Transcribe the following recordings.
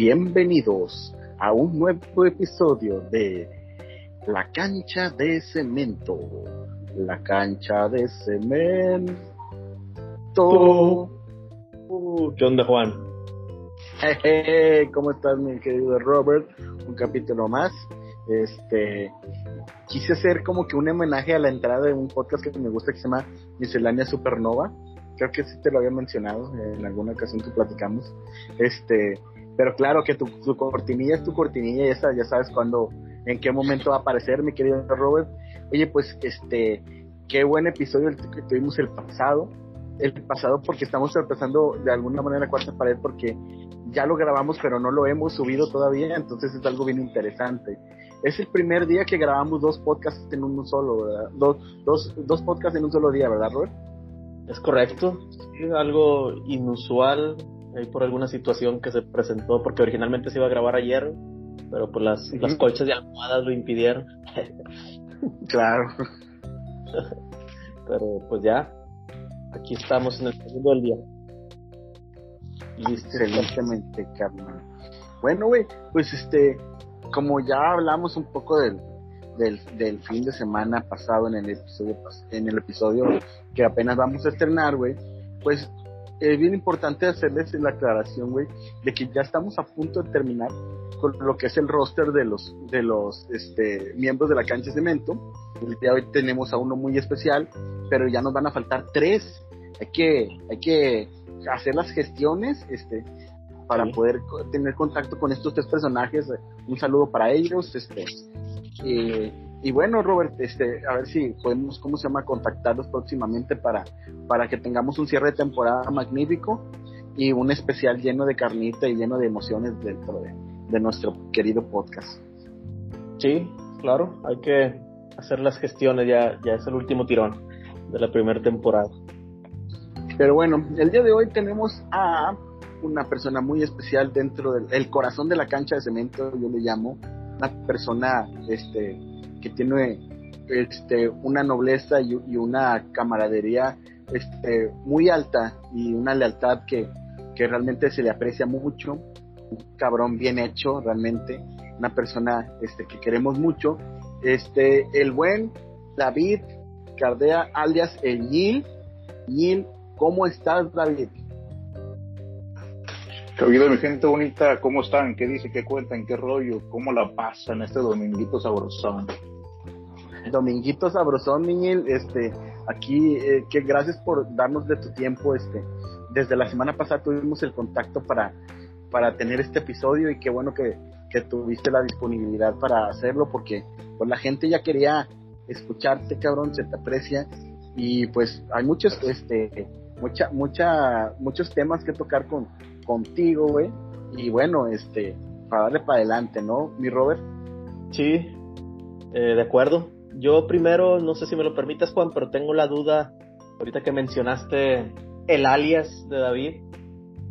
Bienvenidos a un nuevo episodio de La cancha de cemento. La cancha de cemento. Uh, ¿Qué onda, Juan? ¿Cómo estás, mi querido Robert? Un capítulo más. Este, quise hacer como que un homenaje a la entrada de un podcast que me gusta que se llama Miscelánea Supernova. Creo que sí te lo había mencionado en alguna ocasión que platicamos. Este, pero claro que tu, cortinilla es tu cortinilla y esa ya sabes cuándo, en qué momento va a aparecer, mi querido Robert. Oye, pues, este, qué buen episodio el que tuvimos el pasado. El pasado porque estamos empezando de alguna manera cuarta pared porque ya lo grabamos pero no lo hemos subido todavía, entonces es algo bien interesante. Es el primer día que grabamos dos podcasts en un solo, ¿verdad? Dos, dos, dos podcasts en un solo día, ¿verdad, Robert? Es correcto, algo inusual, ahí por alguna situación que se presentó, porque originalmente se iba a grabar ayer, pero pues las, las colchas de almohadas lo impidieron. claro. pero pues ya, aquí estamos en el segundo del día. Listo. Excelentemente, carnal. Bueno, güey, pues este, como ya hablamos un poco del, del, del, fin de semana pasado en el episodio en el episodio que apenas vamos a estrenar, güey, pues es bien importante hacerles la aclaración, güey, de que ya estamos a punto de terminar con lo que es el roster de los de los este, miembros de la cancha de cemento. El día de hoy tenemos a uno muy especial, pero ya nos van a faltar tres. Hay que hay que hacer las gestiones, este, para poder tener contacto con estos tres personajes. Un saludo para ellos, este. Eh, y bueno, Robert, este, a ver si podemos, ¿cómo se llama?, contactarlos próximamente para, para que tengamos un cierre de temporada magnífico y un especial lleno de carnita y lleno de emociones dentro de, nuestro querido podcast. Sí, claro, hay que hacer las gestiones, ya, ya es el último tirón de la primera temporada. Pero bueno, el día de hoy tenemos a una persona muy especial dentro del corazón de la cancha de cemento, yo le llamo, una persona este, que tiene este, una nobleza y, una camaradería este, muy alta y una lealtad que, que realmente se le aprecia mucho, un cabrón bien hecho realmente, una persona este, que queremos mucho, este, el buen David Cardea alias el Nil. Nil, ¿cómo estás David? ¿Qué oído mi gente bonita? ¿Cómo están? ¿Qué dice? ¿Qué cuentan? ¿Qué rollo? ¿Cómo la pasan este dominguito sabrosón? Dominguito Sabrosón, Niñil, este, aquí, eh, que gracias por darnos de tu tiempo, este, desde la semana pasada tuvimos el contacto para, para tener este episodio y qué bueno que, que tuviste la disponibilidad para hacerlo porque pues la gente ya quería escucharte, cabrón, se te aprecia y pues hay muchos, este, mucha, mucha, muchos temas que tocar con, contigo, güey, y bueno, este, para darle para adelante, ¿no, mi Robert? Sí, eh, de acuerdo yo primero, no sé si me lo permites, Juan, pero tengo la duda, ahorita que mencionaste el alias de David,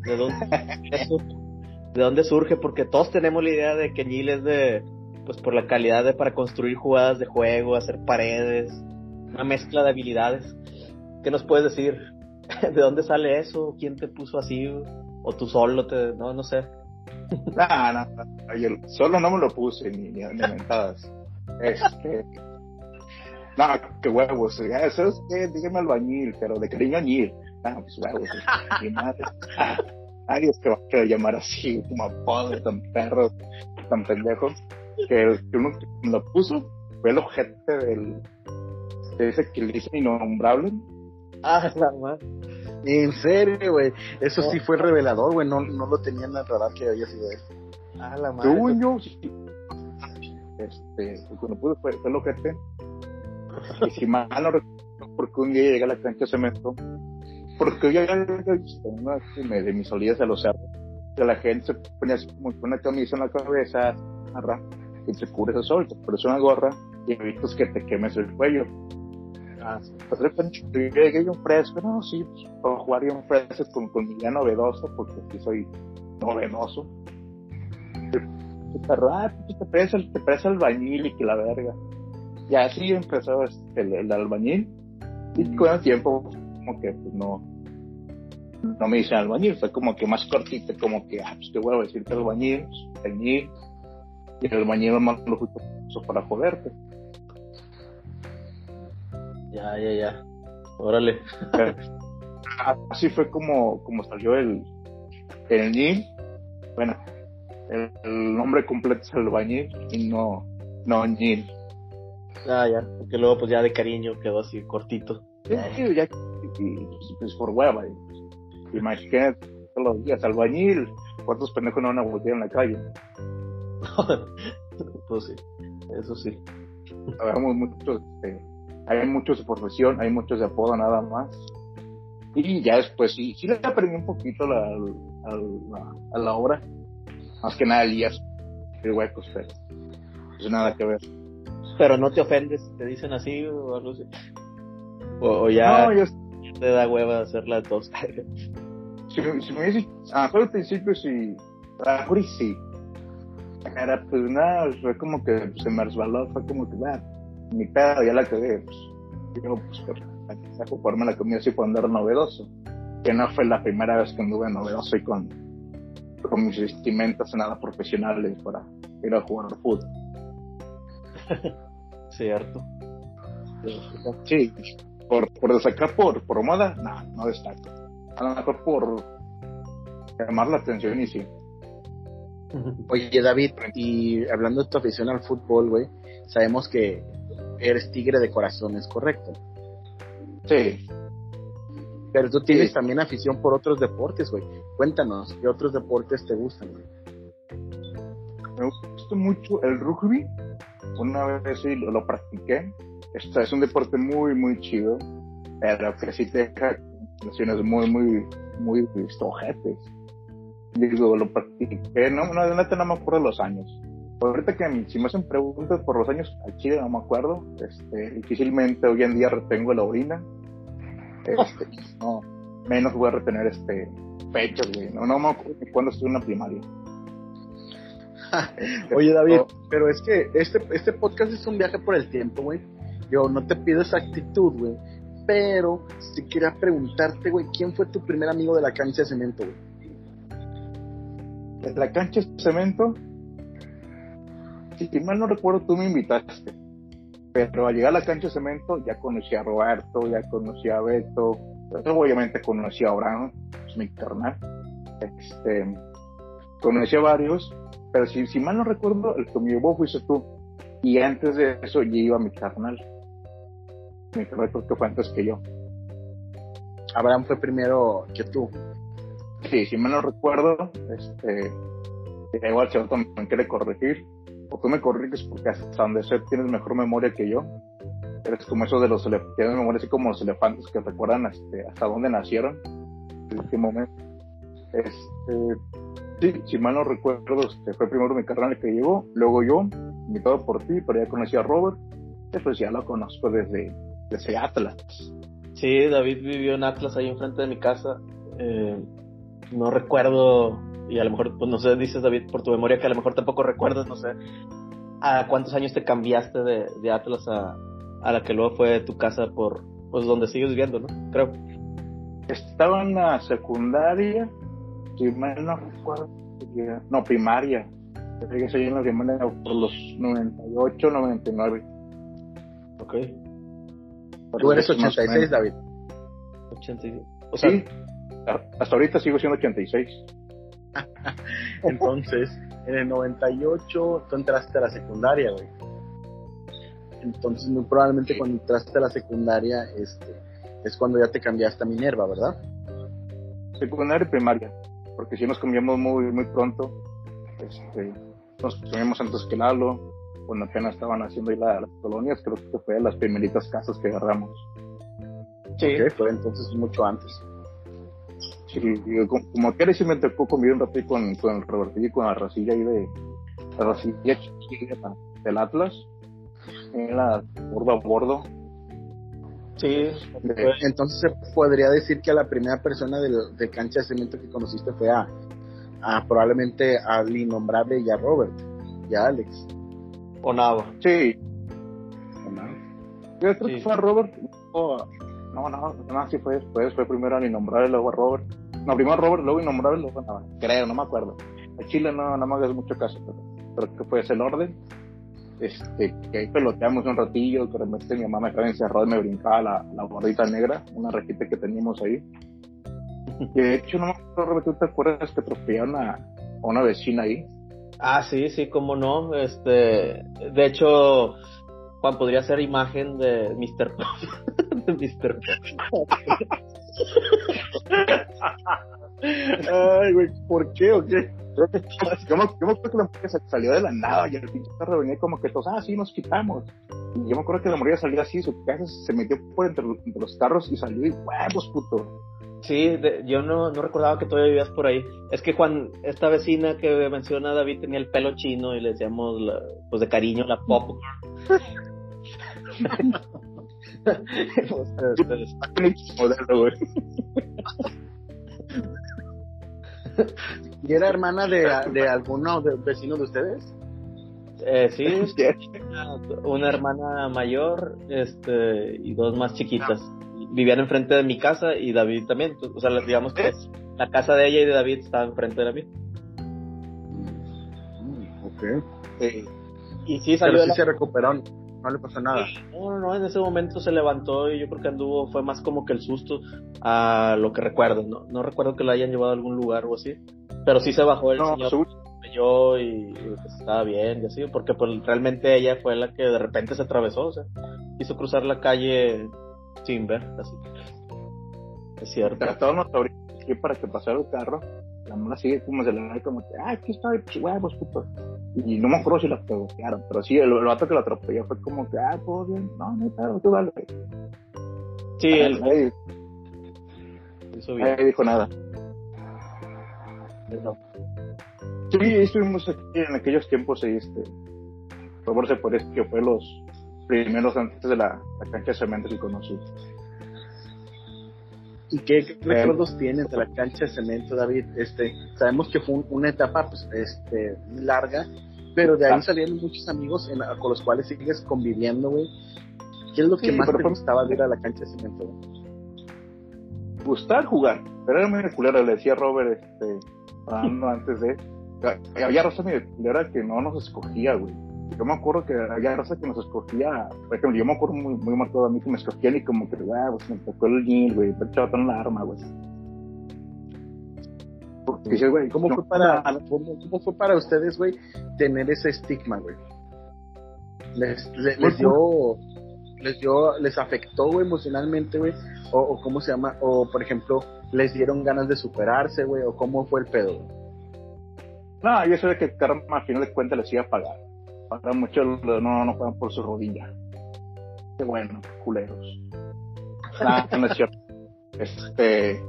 ¿de dónde, ¿de dónde surge? Porque todos tenemos la idea de que Neil es de, pues por la calidad de para construir jugadas de juego, hacer paredes, una mezcla de habilidades. ¿Qué nos puedes decir? ¿De dónde sale eso? ¿Quién te puso así? ¿O tú solo te.? No, no sé. No, no, no. solo no me lo puse ni, ni, ni mentadas. Este, no, qué huevos. Eso es que dígame albañil, pero de cariño añil. No, pues huevos. Mi madre. Nadie es que va a querer llamar así, como apodo tan perro, tan pendejo. Que el que uno lo puso fue el objeto del. De ese que le dice innombrable. Ah, la madre. En serio, güey. Eso sí fue revelador, güey. No, no lo tenía en la radar que había sido él. Ah, la madre. Tuño. Este, cuando pudo fue, fue el ojete y si mal no recuerdo, porque un día llegué a la cancha de cemento, porque yo ya había visto una de mis salidas a los cerros, que la gente se ponía así como una camisa en la cabeza, arra, y se cubre ese sol, te pones una gorra y evitas que te quemes el cuello. Ah, pues de repente yo llegué yo un fresco, no, sí, pues, para jugar yo un fresco con, con mi día novedoso, porque aquí soy novedoso. Ah, pues, te parece, te parece el bañil y que la verga. Y así empezó este, el, el albañil. Y con el tiempo, como que pues no, no me dicen albañil, fue como que más cortito, como que, ah, pues te voy a decirte albañil, albañil, y el albañil más lo justo para joderte. Ya, ya, ya. Órale. Así fue como, como salió el, el NIL. Bueno, el, nombre completo es albañil y no, no NIL. Ah, ya, porque luego pues ya de cariño quedó así cortito. Sí, ya, y, pues por hueva. Imagínate todos los días, albañil, ¿cuántos pendejos no van a voltear en la calle? pues sí, eso sí. Habemos muchos, este, hay muchos de profesión, hay muchos de apodo nada más. Y ya después sí, sí le aprendí un poquito la, a, la, obra. Más que nada Elías, el huecos, pero es nada que ver. Pero no te ofendes, te dicen así o algo así. O, ya te da hueva hacer las dos. si, si me dices, ah, al principio sí, a lo sí. Era pues nada, fue como que se me resbaló, fue como que, va mi pedo ya la cagué, pues, yo, pues, saco forma la comida así cuando era novedoso. Que no fue la primera vez que anduve novedoso y con, con mis vestimentas nada profesionales para ir a jugar fútbol. Cierto. Sí, por, por destacar por, por moda, no, no destaco. A lo mejor por llamar la atención y sí. Oye, David, y hablando de tu afición al fútbol, güey, sabemos que eres tigre de corazón, ¿es correcto? Sí. Pero tú tienes también afición por otros deportes, güey. Cuéntanos, ¿qué otros deportes te gustan, güey? Me gusta mucho el rugby. Una vez sí lo, practiqué. Este es un deporte muy, muy chido. Pero que sí te deja lesiones muy, muy, muy estojetes. Digo, lo practiqué. No, no, de no me acuerdo los años ahorita que si me hacen preguntas por los años al chile no me acuerdo este, difícilmente hoy en día retengo la orina este, no menos voy a retener este fechas güey no, no me acuerdo cuando estuve en la primaria Oye David, pero es que este, este podcast es un viaje por el tiempo, güey. Yo no te pido esa actitud, güey. Pero si quería preguntarte, güey, ¿quién fue tu primer amigo de la cancha de cemento, güey? ¿De la cancha de cemento? si mal no recuerdo, tú me invitaste. Pero al llegar a la cancha de cemento ya conocí a Roberto, ya conocí a Beto, obviamente conocí a Abraham, es mi carnal. Este, conocí a varios, pero si, si mal no recuerdo, el que me llevó fuiste tú. Y antes de eso yo iba a mi carnal. Mi carnal creo que fue antes que yo. Abraham fue primero que tú. Sí, si mal no recuerdo, este, igual si también quiere corregir, o tú me corriges porque hasta donde sé tienes mejor memoria que yo. Eres como eso de los tienes memoria así como los elefantes que recuerdan este, hasta dónde nacieron, en qué momento. Este, sí, si mal no recuerdo, este, fue primero mi carnal que llegó, luego yo, invitado por ti, pero ya conocí a Robert, después ya lo conozco desde, desde Atlas. Sí, David vivió en Atlas ahí enfrente de mi casa. Eh, no recuerdo y a lo mejor, pues no sé, dices David por tu memoria que a lo mejor tampoco recuerdas, no sé, a cuántos años te cambiaste de, de Atlas a, a, la que luego fue tu casa por, pues donde sigues viviendo, ¿no? Creo. Estaba en la secundaria, si mal no recuerdo, no, primaria. Llegué en la primaria por los 98, 99. Ok. Tú eres 86, David. 86. O sea, sí, hasta ahorita sigo siendo 86. Entonces, en el 98 tú entraste a la secundaria, güey. Entonces, muy probablemente cuando entraste a la secundaria, este, es cuando ya te cambiaste a Minerva, ¿verdad? Secundaria y primaria, porque si nos cambiamos muy, muy pronto. Este, nos cambiamos antes que Lalo, cuando apenas estaban haciendo ahí las colonias, creo que fue de las primeritas casas que agarramos. Sí, fue entonces mucho antes. Sí, como, como que sí me tocó convivir un rato con, con el Robertillo y con la racilla ahí de la racilla del Atlas, en la bordo a bordo. Sí, entonces se podría decir que la primera persona de, de cancha de cemento que conociste fue a, a probablemente al innombrable y a Robert y a Alex. O Nava. Sí. O Nava. Yo creo que fue a Robert. no, no, no, sí fue después, fue primero al innombrable, luego a Robert no, primero Robert, luego Innombrable, luego nada, creo, no me acuerdo. A Chile no, no me hagas mucho caso, pero, pero que fue ese el orden. Este, que ahí peloteamos un ratillo, que de repente mi mamá me estaba encerrada y me brincaba la, la gordita negra, una rejita que teníamos ahí. Y de hecho, no me acuerdo, ¿tú te acuerdas que atropellaron a, a una vecina ahí? Ah, sí, sí, cómo no. Este, de hecho, Juan podría ser imagen de Mr. Pop. de Mr. Pop. Ay, güey, ¿por qué o qué? Yo me, yo me acuerdo que la mujer se salió de la nada y el pinche carro venía como que todos, ah, sí, nos quitamos. Y yo me acuerdo que la mujer salió así, su casa se metió por entre, entre los carros y salió y huevos, puto. Sí, de- yo no, no recordaba que todavía vivías por ahí. Es que Juan, esta vecina que menciona David tenía el pelo chino y le decíamos, la- pues de cariño, la pop. Entonces, Modelo, güey. ¿Y era hermana de, de alguno de vecino de ustedes? eh, sí, una, una hermana mayor este, y dos más chiquitas. Vivían enfrente de mi casa y David también. O sea, digamos que la casa de ella y de David estaba enfrente de la mía. Mm, ok. Sí. Y sí salió Pero sí la se recuperó, no le pasó nada. No, no, no, en ese momento se levantó y yo creo que anduvo, fue más como que el susto a lo que recuerdo, ¿no? No recuerdo que la hayan llevado a algún lugar o así, pero sí se bajó el No, señor, yo y, y, pues estaba bien y así, porque pues realmente ella fue la que de repente se atravesó, o sea, quiso cruzar la calle sin ver, así. Es cierto. Trataron aquí para que pasara el carro. La mona sigue como se le como que, ah, aquí está, pinche huevos, puto. Y no me acuerdo si la pegotearon, pero sí, el, el vato que la atropelló fue como que, ah, todo bien, no, no, claro, tú dale. Sí, él Nadie, hizo bien. nadie dijo nada. Sí, estuvimos aquí en aquellos tiempos, ahí, este, por favor, se decir que fue los primeros antes de la, la cancha de cemento que conocí. ¿Y qué, qué recuerdos tienes de la cancha de cemento, David? Este, sabemos que fue un- una etapa pues, este, larga, pero de ahí Ah. salieron muchos amigos en la- con los cuales sigues conviviendo, güey. ¿Qué es lo que Sí, más pero te fue- gustaba de ir a la cancha de cemento? güey? gustar jugar, pero era muy culero, le decía Robert, este, antes de, había raza medio culera que no nos escogía, güey. Yo me acuerdo que había raza que nos escogía, por ejemplo, yo me acuerdo muy, muy marcado a mí que me escogían y como que, güey, pues me tocó el Nil, güey, te echaba tan la arma, güey. Porque dices, güey, ¿Cómo no, fue para, cómo, cómo fue para ustedes, güey, tener ese estigma, güey? ¿Les, le- les, dio, les dio, les afectó, güey, emocionalmente, güey? O, o cómo se llama, o por ejemplo, les dieron ganas de superarse, güey, o cómo fue el pedo? No, yo sé que el karma al final de cuentas les iba a pagar. Para muchos no, no pagan por su rodilla. Qué bueno, culeros. Ah, no es cierto. Este.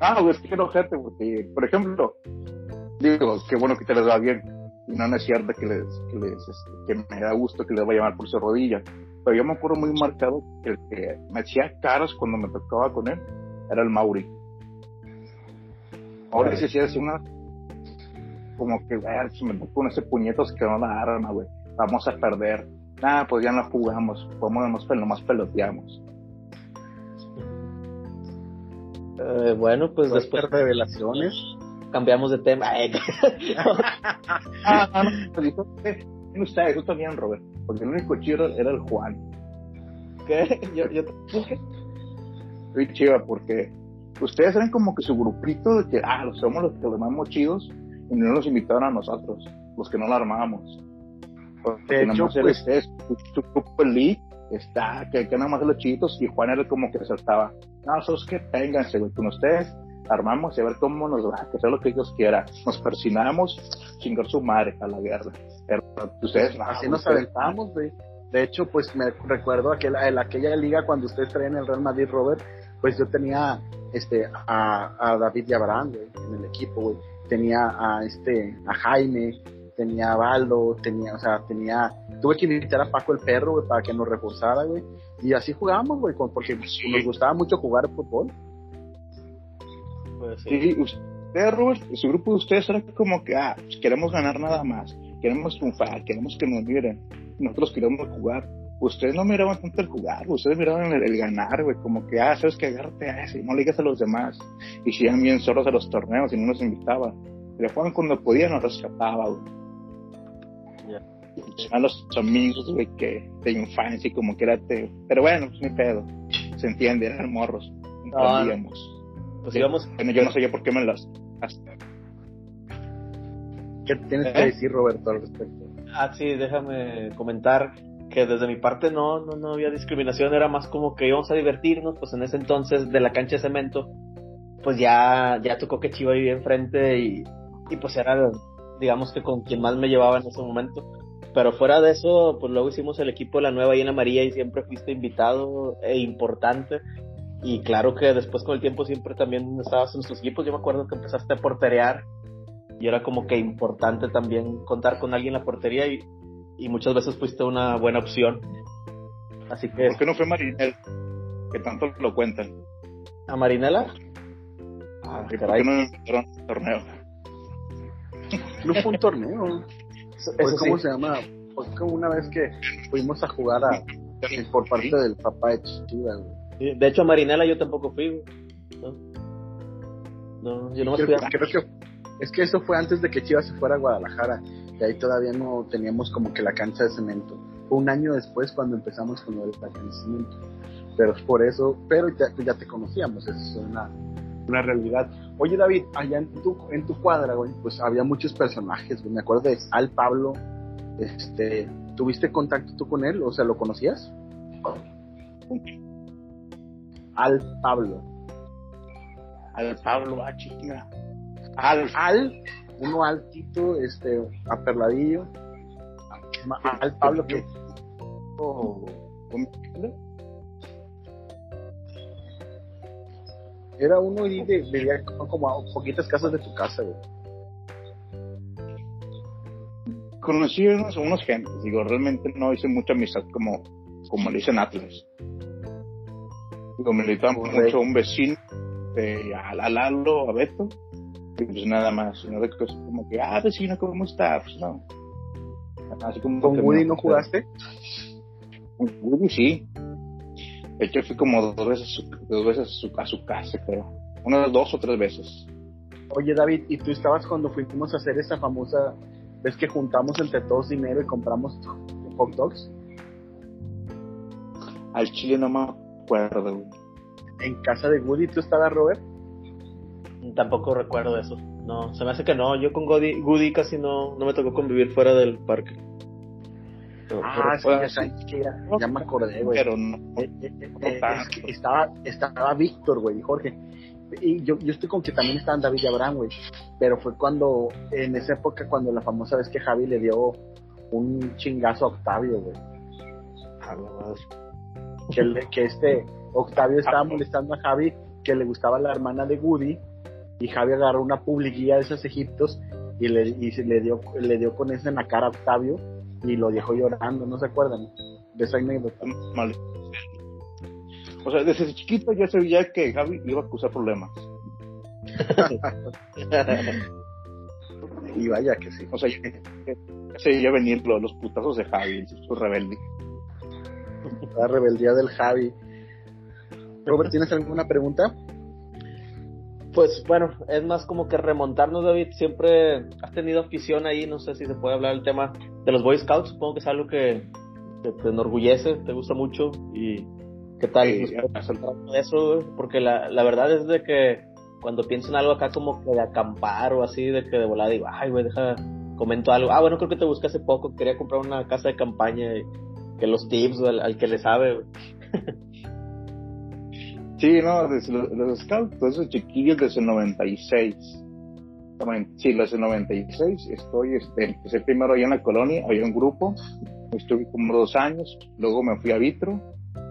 Ah, es que no, gente, porque, por ejemplo, digo, qué bueno que te les va bien. No, no es cierto que les, que les, este, que me da gusto que les vaya mal por su rodilla. Pero yo me acuerdo muy marcado que que me hacía caras cuando me tocaba con él era el Mauri. Ahora sí, sí, así una como que, ver, si me con ese puñetos que no la arma, güey. Vamos a perder. Nah, pues ya no jugamos. Vamos, nomás peloteamos. Eh, bueno, pues después ser revelaciones. cambiamos de tema. Ah, ah, no, miren ustedes, tú también, Robert. Porque el único chido era el Juan. ¿Qué? Yo, yo, Soy chiva porque ustedes eran como que su grupito de que, ah, los somos los que los armamos chidos y no nos invitaron a nosotros, los que no la armábamos. Porque De hecho, más pues- ustedes, su grupo elite está, que, que nada más los chiquitos y Juan era como que saltaba. No, esos que ténganse, güey, con ustedes armamos y a ver cómo nos va, que sea lo que Dios quiera. Nos persinamos, chingar su madre a la guerra. Pero ustedes, no, Así nos aventamos, güey. De hecho, pues me recuerdo aquel, aquella liga cuando ustedes traían el Real Madrid, Robert, pues yo tenía este a, a David y Abraham, güey, en el equipo, güey. Tenía a este a Jaime, tenía a Baldo, tenía, o sea, tenía tuve que invitar a Paco el perro, güey, para que nos reforzara, güey. Y así jugábamos, güey, con- porque nos gustaba mucho jugar fútbol. pues, sí. Sí, usted, Robert, su grupo de ustedes era como que, ah, pues queremos ganar nada más, queremos triunfar, queremos que nos miren, nosotros queremos jugar. Ustedes no miraban tanto el jugar, ustedes miraban el, ganar, güey, como que, ah, sabes que agárrate a ese, no le digas a los demás. Y si iban bien solos a los torneos y no nos invitaba. Le jugaban cuando podían, nos rescataba, güey. A los amigos, güey, que de infancia y como que era te... Pero bueno, pues ni pedo. Se entiende, eran morros. Entendíamos. pues íbamos... Bueno, yo no sabía por qué me las... ¿Qué tienes que ¿Eh? decir, Roberto, al respecto? Ah, sí, déjame comentar que desde mi parte no, no, no había discriminación, era más como que íbamos a divertirnos, pues en ese entonces de la cancha de cemento, pues ya, ya tocó que Chiva vivía enfrente y, y pues era, digamos que con quien más me llevaba en ese momento. Pero fuera de eso, pues luego hicimos el equipo de la nueva ahí en la María y siempre fuiste invitado e importante. Y claro que después con el tiempo siempre también estabas en nuestros equipos. Yo me acuerdo que empezaste a porterear y era como que importante también contar con alguien en la portería y, y muchas veces fuiste una buena opción. Así que... ¿Por qué no fue Marinela? Que tanto lo cuentan. ¿A Marinela? Ah, ¿Por qué no invitaron al torneo? No fue un torneo. ¿Cómo se llama? Fue como una vez que fuimos a jugar a, por parte del papá de Chivas. De hecho, a Marinela yo tampoco fui. No, yo no me fui a... creo que es que eso fue antes de que Chivas se fuera a Guadalajara. Y ahí todavía no teníamos como que la cancha de cemento. Fue un año después cuando empezamos con lo del cancha de cemento. Pero es por eso, pero ya, te conocíamos, eso es una, una realidad. Oye David, allá en tu, en tu cuadra, güey, pues había muchos personajes, Me acuerdo de Al Pablo, este, ¿tuviste contacto tú con él? O sea, ¿lo conocías? Al Pablo. Al Pablo, ah, chica. Al, al, uno altito, este, aperladillo. Al Pablo que. Era uno y de, vivía como a poquitas casas de tu casa, güey. Conocí unos, unos gentes, digo, realmente no hice mucha amistad como, como le dicen Atlas. Digo, me mucho a un vecino, de, a Lalo, a Beto, pues nada más, no de cosas como que, ah, vecino, ¿cómo está? Pues no. Así como ¿Con Woody no jugaste? Con Woody sí. De hecho, fui como dos veces, dos veces a su, a su casa, creo. Unas dos o tres veces. Oye, David, ¿y tú estabas cuando fuimos a hacer esa famosa ¿Ves que juntamos entre todos dinero y compramos hot dogs? Al chile no me acuerdo, ¿En casa de Woody tú estabas, Robert? Tampoco recuerdo eso. No, se me hace que no. Yo con Goody, Goody casi no, no me tocó convivir fuera del parque. ah, sí, ya, ya, me acordé, güey. Pero no. Eh, eh, eh, estaba, estaba Víctor, güey, y Jorge. Y yo, yo estoy con que también estaban David y Abraham, güey. Pero fue cuando, en esa época, cuando la famosa vez que Javi le dio un chingazo a Octavio, güey. Que, que este Octavio estaba molestando a Javi, que le gustaba la hermana de Woody y Javi agarró una publiquilla de esos egiptos y le, y se le dio le dio con eso en la cara a Octavio y lo dejó llorando, ¿no se acuerdan? De esa anécdota. Mal. O sea, desde chiquito ya sabía que Javi iba a causar problemas. y vaya que sí. O sea, ya, ya venir los, los putazos de Javi, su rebelde. La rebeldía del Javi. Robert, ¿tienes alguna pregunta? Pues bueno, es más como que remontarnos, David. Siempre has tenido afición ahí, no sé si se puede hablar del tema de los Boy Scouts. Supongo que es algo que, te enorgullece, te gusta mucho. ¿Y qué tal? Sí, eso? Porque la, la verdad es de que cuando pienso en algo acá como que de acampar o así, de que de volada digo, ay, güey, deja, comento algo. Ah, bueno, creo que te busqué hace poco, quería comprar una casa de campaña y que los tips al, al que le sabe, Sí, no, los, los scouts, todos esos chiquillos desde el 96. Sí, desde el 96 estoy, este, empecé primero allá en la colonia, había un grupo, estuve como dos años, luego me fui a Vitro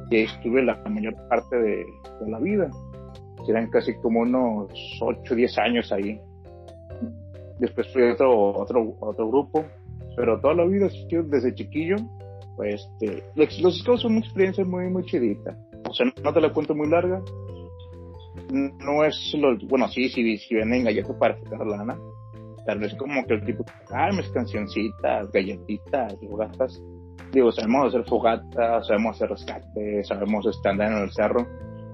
y estuve la mayor parte de, la vida. Eran casi como unos 8, 10 años ahí. Después fui a otro, otro, otro grupo, pero toda la vida, desde chiquillo, pues este, los scouts son una experiencia muy, muy chidita o sea, no te la cuento muy larga. No es lo, bueno, sí, sí, sí venden galletas para sacar lana. Tal vez como que el tipo, ah, mis cancioncitas, galletitas, gastas digo, sabemos hacer fogata, sabemos hacer rescate, sabemos andar en el cerro,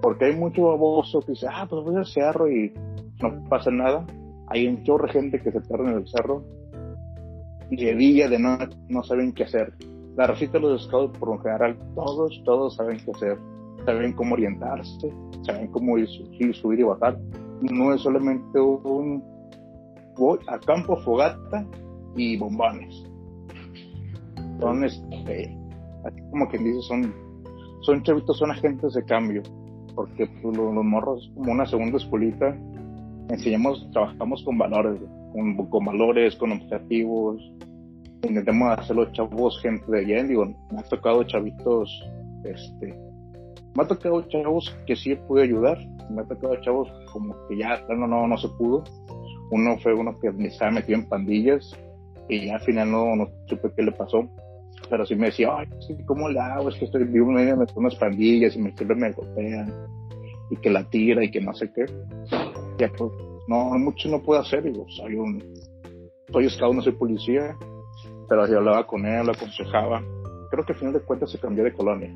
porque hay mucho baboso que dice, ah, pues voy al cerro y no pasa nada. Hay un chorro de gente que se pierde en el cerro y de día, de noche, no saben qué hacer. La recita de los scouts, por lo general, todos, todos saben qué hacer, saben cómo orientarse, saben cómo ir, subir y bajar. No es solamente un voy a campo, fogata y bombones. Son, este, como quien dice, son, son chavitos, son agentes de cambio, porque pues, los, morros, como una segunda escuelita, enseñamos, trabajamos con valores, con, con valores, con objetivos, intentamos hacer los chavos gente de bien, digo, me ha tocado chavitos, este, me ha tocado chavos que sí pude ayudar, me ha tocado chavos como que ya no, no, no se pudo, uno fue uno que me estaba metido en pandillas y al final no, no supe qué le pasó. Pero sí me decía, ay, ¿cómo le hago? Es que estoy vivo en de unas pandillas y me, siempre me golpean y que la tira y que no sé qué. Ya pues, no, mucho no puedo hacer. Digo, soy un, soy scout, no soy policía. Pero yo hablaba con él, lo aconsejaba. Creo que al final de cuentas se cambió de colonia.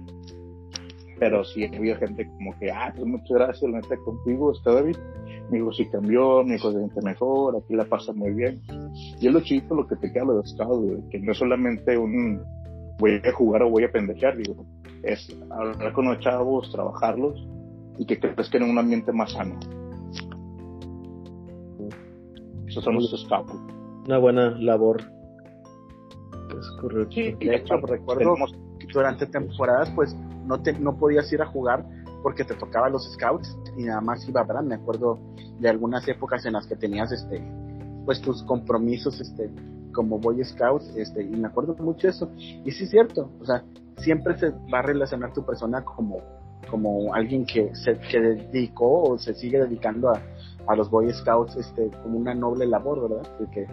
Pero sí había gente como que, ah, pues muchas gracias, la neta contigo, está David mi hijo sí cambió, mi hijo se siente mejor, aquí la pasa muy bien. Y es lo chido lo que te queda lo de que no es solamente un voy a jugar o voy a pendejear, digo, es hablar con los chavos, trabajarlos y que crezcan en un ambiente más sano. Esos son los scouts. Una buena labor. Es correcto. Sí, de hecho, recuerdo durante temporadas, pues no, te, no podías ir a jugar porque te tocaba los scouts y nada más iba, ¿verdad? Me acuerdo de algunas épocas en las que tenías este pues tus compromisos este como Boy Scouts este y me acuerdo mucho de eso. Y sí es cierto o sea siempre se va a relacionar tu persona como como alguien que se que dedicó o se sigue dedicando a, a los Boy Scouts este como una noble labor verdad que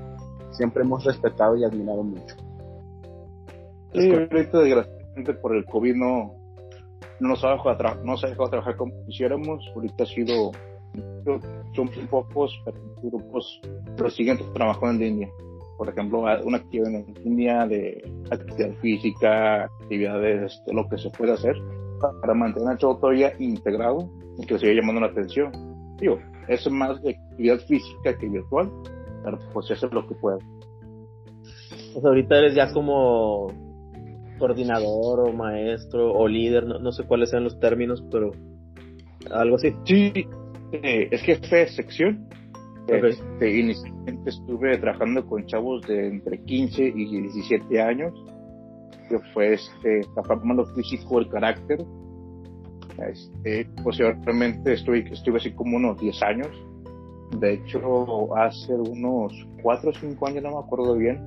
siempre hemos respetado y admirado mucho. Sí ahorita desgraciadamente por el covid no nos ha dejado, no se ha dejado trabajar como quisiéramos. Ahorita ha sido, son pocos, pero grupos, pero siguen trabajando en línea. Por ejemplo, una actividad en línea de actividad física, actividades, de lo que se puede hacer para mantener el show todavía integrado y que siga llamando la atención. Digo, es más de actividad física que virtual, pero pues eso es lo que puede. Pues ahorita eres ya como coordinador o maestro o líder, no, sé cuáles sean los términos, pero algo así. Sí, eh, es jefe de sección. Este, inicialmente estuve trabajando con chavos de entre 15 y 17 años, que fue este, lo físico, el carácter. Este, posteriormente estuve, estuve así como unos 10 años. De hecho, hace unos 4 o 5 años, no me acuerdo bien,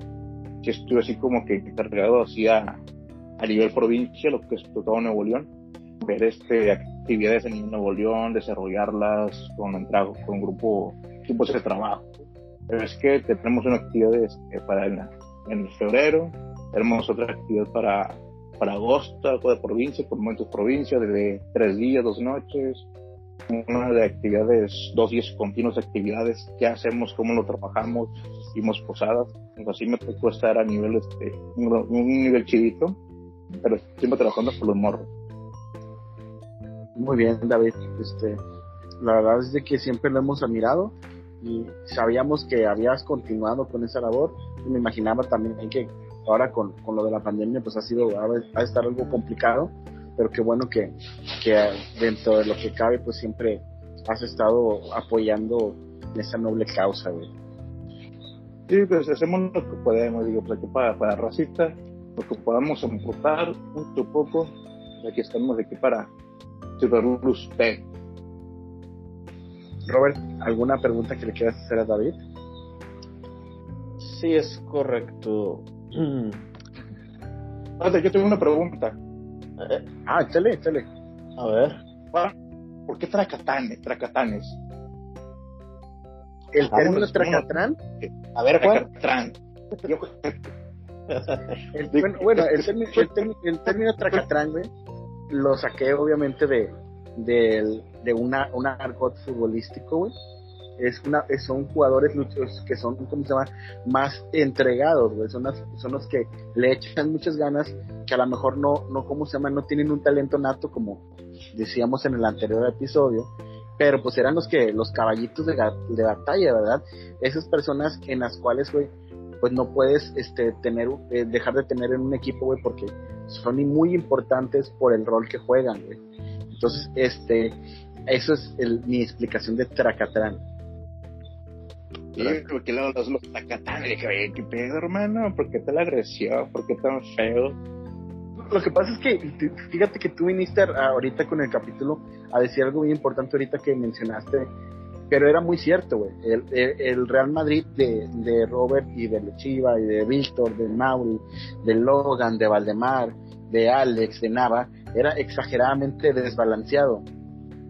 que estuve así como que encargado así a, a nivel provincia, lo que es todo Nuevo León, ver este, actividades en Nuevo León, desarrollarlas con, entrado, con grupo, grupos de trabajo. Pero es que tenemos una actividad este, para en, febrero, tenemos otra actividad para, para agosto, algo de provincia, por momentos provincia, de tres días, dos noches, una de actividades, dos días continuos de actividades, qué hacemos, cómo lo trabajamos, hicimos posadas, así me tocó estar a nivel, este, un, un nivel chidito, pero siempre trabajando por los morros. Muy bien, David. Este, la verdad es de que siempre lo hemos admirado y sabíamos que habías continuado con esa labor y me imaginaba también que ahora con, con lo de la pandemia pues ha sido va a estar algo complicado pero qué bueno que, que dentro de lo que cabe pues siempre has estado apoyando esa noble causa güey. sí pues hacemos lo que podemos digo pues aquí para, para Rosita lo que podamos aportar mucho poco, aquí estamos aquí para servirle usted. Robert, ¿alguna pregunta que le quieras hacer a David? Sí, es correcto. yo tengo una pregunta. Eh, ah, échale, échale. A ver. ¿Por qué tracatanes? tracatanes? ¿El ah, término tracatrán? A ver, Tracatrán. El, bueno, el, término, el, término, tracatrán, lo saqué obviamente de, de, de una, un argot futbolístico, güey. es una, son jugadores que son, ¿cómo se llama? Más entregados, güey. Son, son los que le echan muchas ganas, que a lo mejor no, no, ¿cómo se llama? No tienen un talento nato, como decíamos en el anterior episodio, pero pues eran los que, los caballitos de, de batalla, ¿verdad? Esas personas en las cuales, güey, pues no puedes este, tener, eh, dejar de tener en un equipo, güey, porque son muy importantes por el rol que juegan, güey. Entonces, este, eso es mi explicación de Tracatrán. Sí, porque los, los, los Tracatán, dije, ¿qué pedo, hermano? ¿Por qué te la agresión? ¿Por qué tan feo? Lo que pasa es que, fíjate que tú viniste ahorita con el capítulo a decir algo muy importante ahorita que mencionaste pero era muy cierto, güey. El, el, Real Madrid de, de, Robert y de Chiva y de Víctor, de Mauri, de Logan, de Valdemar, de Alex, de Nava, era exageradamente desbalanceado.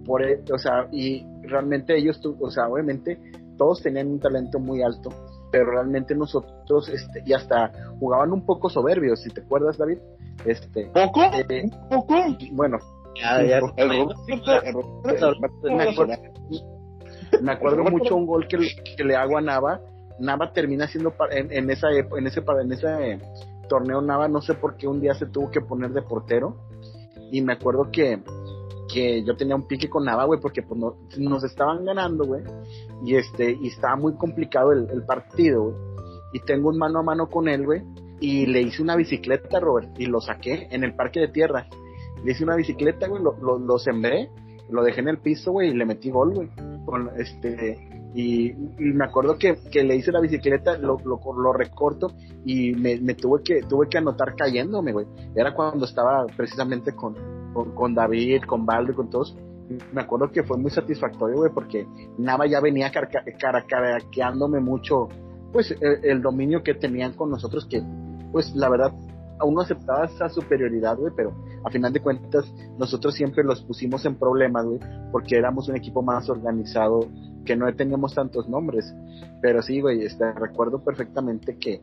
Por, e, o sea, y realmente ellos, o sea, obviamente todos tenían un talento muy alto, pero realmente nosotros, este, y hasta jugaban un poco soberbios, si te acuerdas, David. Este, ¿Poco? Eh, ¿Poco? Bueno. Ya, ya, me acuerdo mucho un gol que, que, le hago a Nava. Nava termina siendo en, en esa en ese en ese eh, torneo Nava no sé por qué un día se tuvo que poner de portero. Y me acuerdo que que yo tenía un pique con Nava, güey, porque pues nos estaban ganando, güey, y este, y estaba muy complicado el, el partido, güey, y tengo un mano a mano con él, güey, y le hice una bicicleta, Robert, y lo saqué en el parque de tierra, le hice una bicicleta, güey, lo, lo, lo sembré, lo dejé en el piso, güey, y le metí gol, güey, con este y, me acuerdo que, que, le hice la bicicleta, lo, lo, lo recorto y me, me, tuve que tuve que anotar cayéndome, güey. Era cuando estaba precisamente con, con, David, con Baldo con todos. Me acuerdo que fue muy satisfactorio, güey, porque Nava ya venía caraqueándome mucho, pues, el, el, dominio que tenían con nosotros, que, pues, la verdad, aún no aceptaba esa superioridad, güey, pero a final de cuentas nosotros siempre los pusimos en problemas, güey, porque éramos un equipo más organizado, que no teníamos tantos nombres. Pero sí, güey, este, recuerdo perfectamente que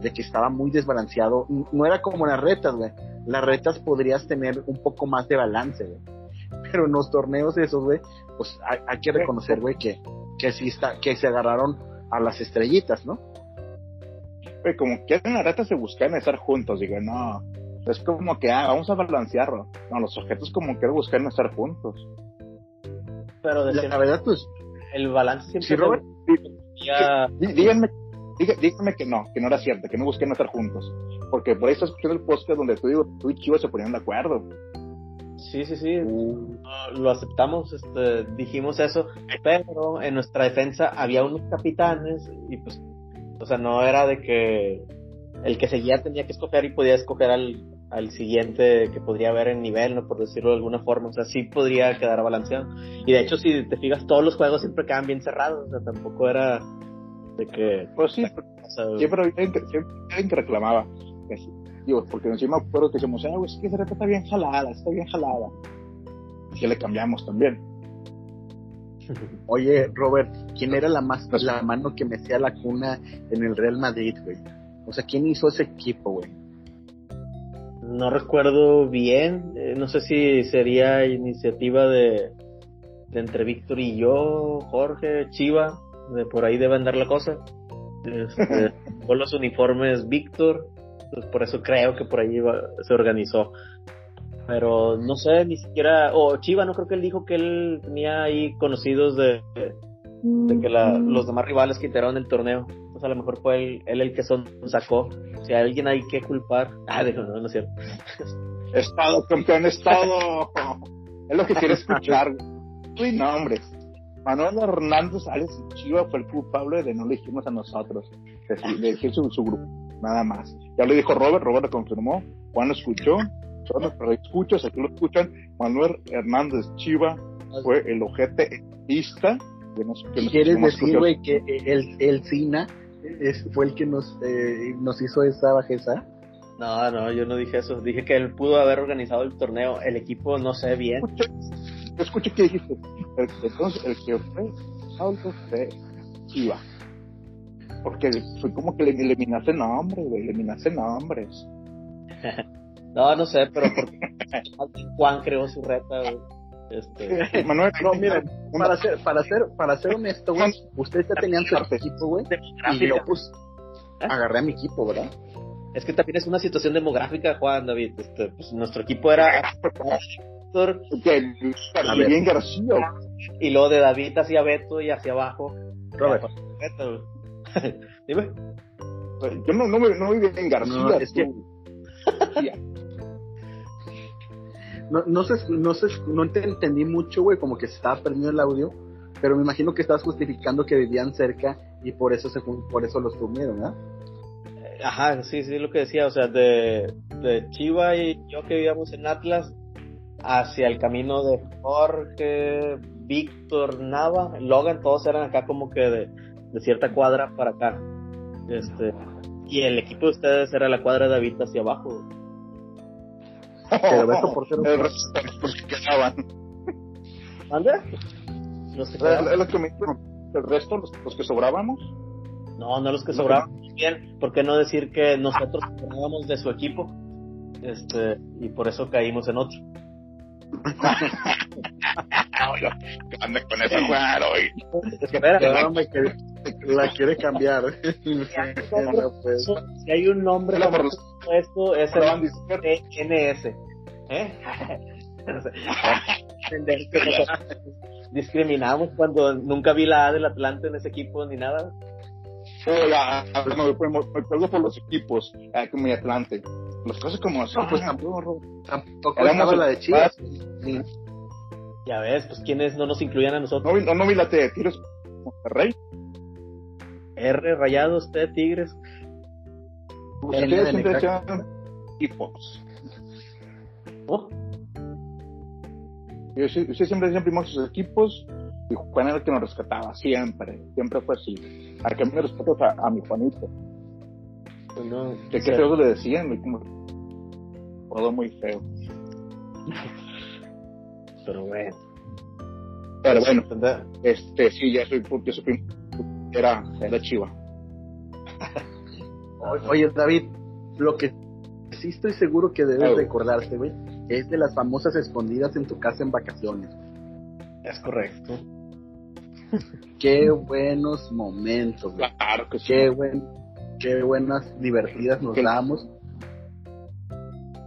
de que estaba muy desbalanceado. No era como las retas, güey. Las retas podrías tener un poco más de balance. Pero en los torneos esos, güey, pues hay, que reconocer, güey, que, que sí está, que se agarraron a las estrellitas, ¿no? Como que en la reta se buscan estar juntos, digo, no, es como que, ah, vamos a balancearlo. No, los objetos como que buscan estar juntos. Pero de la, verdad, pues, el balance siempre... Sí, Robert, díganme, díganme que no, que no era cierto, que no busquen estar juntos. Porque por ahí estás escuchando el podcast donde tú, digo, tú y Chivas se ponían de acuerdo. Sí, sí, sí. Uh. Lo aceptamos, este, dijimos eso, pero en nuestra defensa había unos capitanes y pues o sea, no era de que el que seguía tenía que escoger y podía escoger al, al siguiente que podría haber en nivel, ¿no? Por decirlo de alguna forma. O sea, sí podría quedar balanceado. Y de hecho, si te fijas, todos los juegos siempre quedan bien cerrados. O sea, tampoco era de que... Pues sí, siempre había alguien que reclamaba. Digo, porque encima acuerdo que decíamos, ah, es que esa reta está bien jalada, está bien jalada. Y que le cambiamos también. Oye, Robert, ¿quién era la más la mano que hacía la cuna en el Real Madrid, güey? O sea, ¿quién hizo ese equipo, güey? No recuerdo bien, eh, no sé si sería iniciativa de, de entre Víctor y yo, Jorge, Chiva, de por ahí debe andar la cosa. Este, con los uniformes Víctor, pues por eso creo que por ahí se organizó pero no sé, ni siquiera, o Chiva, no creo que él dijo que él tenía ahí conocidos de, de que la, los demás rivales que integraron el torneo. Entonces a lo mejor fue él, él el que son sacó. Si hay alguien hay que culpar. Ah, dijo, no, no es cierto. Estado, campeón, estado. es lo que quiere escuchar. Uy, no, hombre. Manuel Hernández Alex Chiva fue el culpable de no elegirnos a nosotros, de elegir su, su grupo, nada más. Ya lo dijo Robert, Robert lo confirmó, Juan lo escuchó, pero escuchas, aquí lo escuchan, Manuel Hernández Chiva fue el ojete ista que nos, ¿Quieres decir, güey, que el, el Sina fue el que nos, eh, nos hizo esa bajeza? No, no, yo no dije eso. Dije que él pudo haber organizado el torneo. El equipo no sé bien. Escuché, escuché que dijiste. entonces, el que fue Saulo fue Chiva. Porque fue como que le eliminaste nombres, güey. Eliminaste nombres. No, no sé, pero porque Juan creó su reta, Este, Manuel, no, miren, para ser, para ser, para ser honesto, güey, ustedes ya tenían su equipo, güey, y yo pues agarré a mi equipo, ¿verdad? Es que también es una situación demográfica, Juan David. Este, pues, nuestro equipo era Héctor, bien García. y luego de David hacia Beto y hacia abajo. Robert. Beto. Dime. Yo no, no, me, no me bien García. No, es que- No, no sé, no sé, no te entendí mucho, güey, como que se estaba perdiendo el audio, pero me imagino que estabas justificando que vivían cerca y por eso se por eso los tuvieron, ¿verdad? Ajá, sí, sí, lo que decía. O sea, de, de Chiva y yo que vivíamos en Atlas hacia el camino de Jorge, Víctor, Nava, Logan, todos eran acá como que de, de cierta cuadra para acá. Este, y el equipo de ustedes era la cuadra de David hacia abajo. Pero Beto Portero- El resto, los que quedaban. ¿Mande? Los que Es sobraban. lo que me El resto, los, los que sobrábamos, No, no los que sobraban. Bien, ¿por qué no decir que nosotros sobrábamos de su equipo? Este, y por eso caímos en otro. que anda con esa Juan hoy. Espera, No, me quiere- la quiere cambiar. No, pues. si hay un nombre por- esto, es el. TNS. ¿Eh? Discriminamos cuando nunca vi la A del Atlante en ese equipo ni nada. Hola, no, me, me, me pego por los equipos, ah, como mi Atlante. Las cosas como. No, pues. Tampoco estaba la de Chivas. Ya ves, pues quienes no nos incluían a nosotros. No, vi- no, no vi la de tiros Monterrey. R, Rayados, T, Tigres. Ustedes de siempre decían equipos. Oh, Y Ustedes ustedes siempre decían primero sus equipos y Juan era el que nos rescataba, siempre. Siempre fue así. ¿A qué me respeto a, a mi Juanito? pues no. ¿Qué, o qué sea, feo le decían? Como- Todo muy feo. pero bueno. Pero bueno, este, sí, ya soy, yo soy era, era chiva. Oye, David, lo que sí estoy seguro que debes recordarte, güey, es de las famosas escondidas en tu casa en vacaciones. Es correcto. Qué buenos momentos, güey. Claro que sí. Qué buen, qué buenas divertidas nos Que- damos.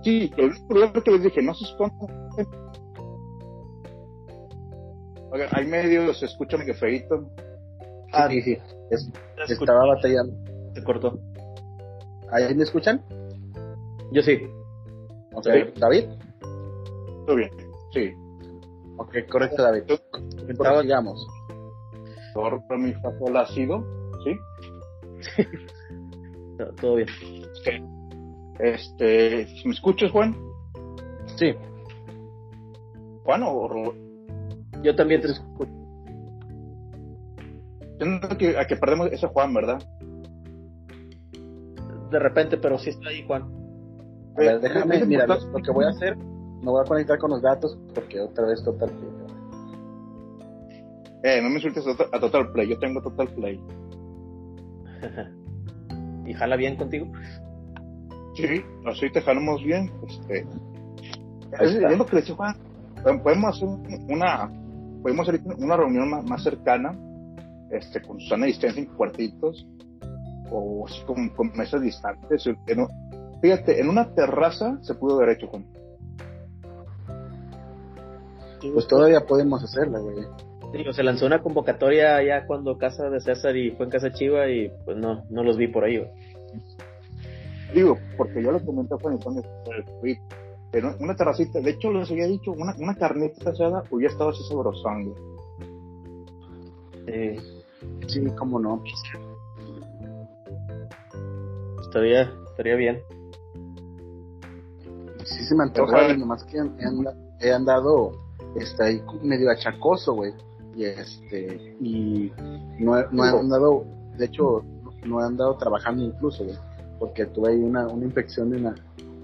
Sí, el único problema que les dije, no se escondan. Oigan, ahí medio se escucha medio feito. Ah, sí, sí, es- estaba batallando. se cortó. ¿Ahí me escuchan? Yo sí. Ok, Sí. David. Todo bien. Sí. Ok, correcto, David. Estaba- Sigamos. Por mi fa- ha sido, ¿sí? Todo bien. Este, si me escuchas, Juan, Sí, Juan o Ro- Yo también te escucho. Entiendo que, a que perdemos ese Juan, ¿verdad? De repente, pero sí está ahí, Juan. a ver, Eh, déjame, es mira, lo, que voy a hacer, me voy a conectar con los datos porque otra vez total. Eh, no me insultes a, Total- Play, yo tengo Total Play. ¿Y jala bien contigo? Sí, así te jalamos bien. Este, es, lo que le decía Juan. Podemos- Podemos hacer una, podemos hacer una reunión más, más cercana, este, con sana distancia en cuartitos, o así con, con mesas distantes. En un- fíjate, en una terraza se pudo haber hecho, Juan. Pues todavía podemos hacerla, güey. Digo, se lanzó una convocatoria ya cuando casa de César y fue en casa Chiva y pues no, no los vi por ahí. güey. Digo, porque yo lo comenté a Juan entonces, fui en una terracita, de hecho les había dicho, una, una carnita asada hubiera estado así sabrosón, güey. Sí, Sí, cómo no. Estaría, estaría bien. Sí se me antoja, güey, nomás que he, anda- he andado este, ahí medio achacoso, güey. Y este, y no, he- no he andado, de hecho, no he andado trabajando incluso, güey. Porque tuve ahí una, una infección en, la-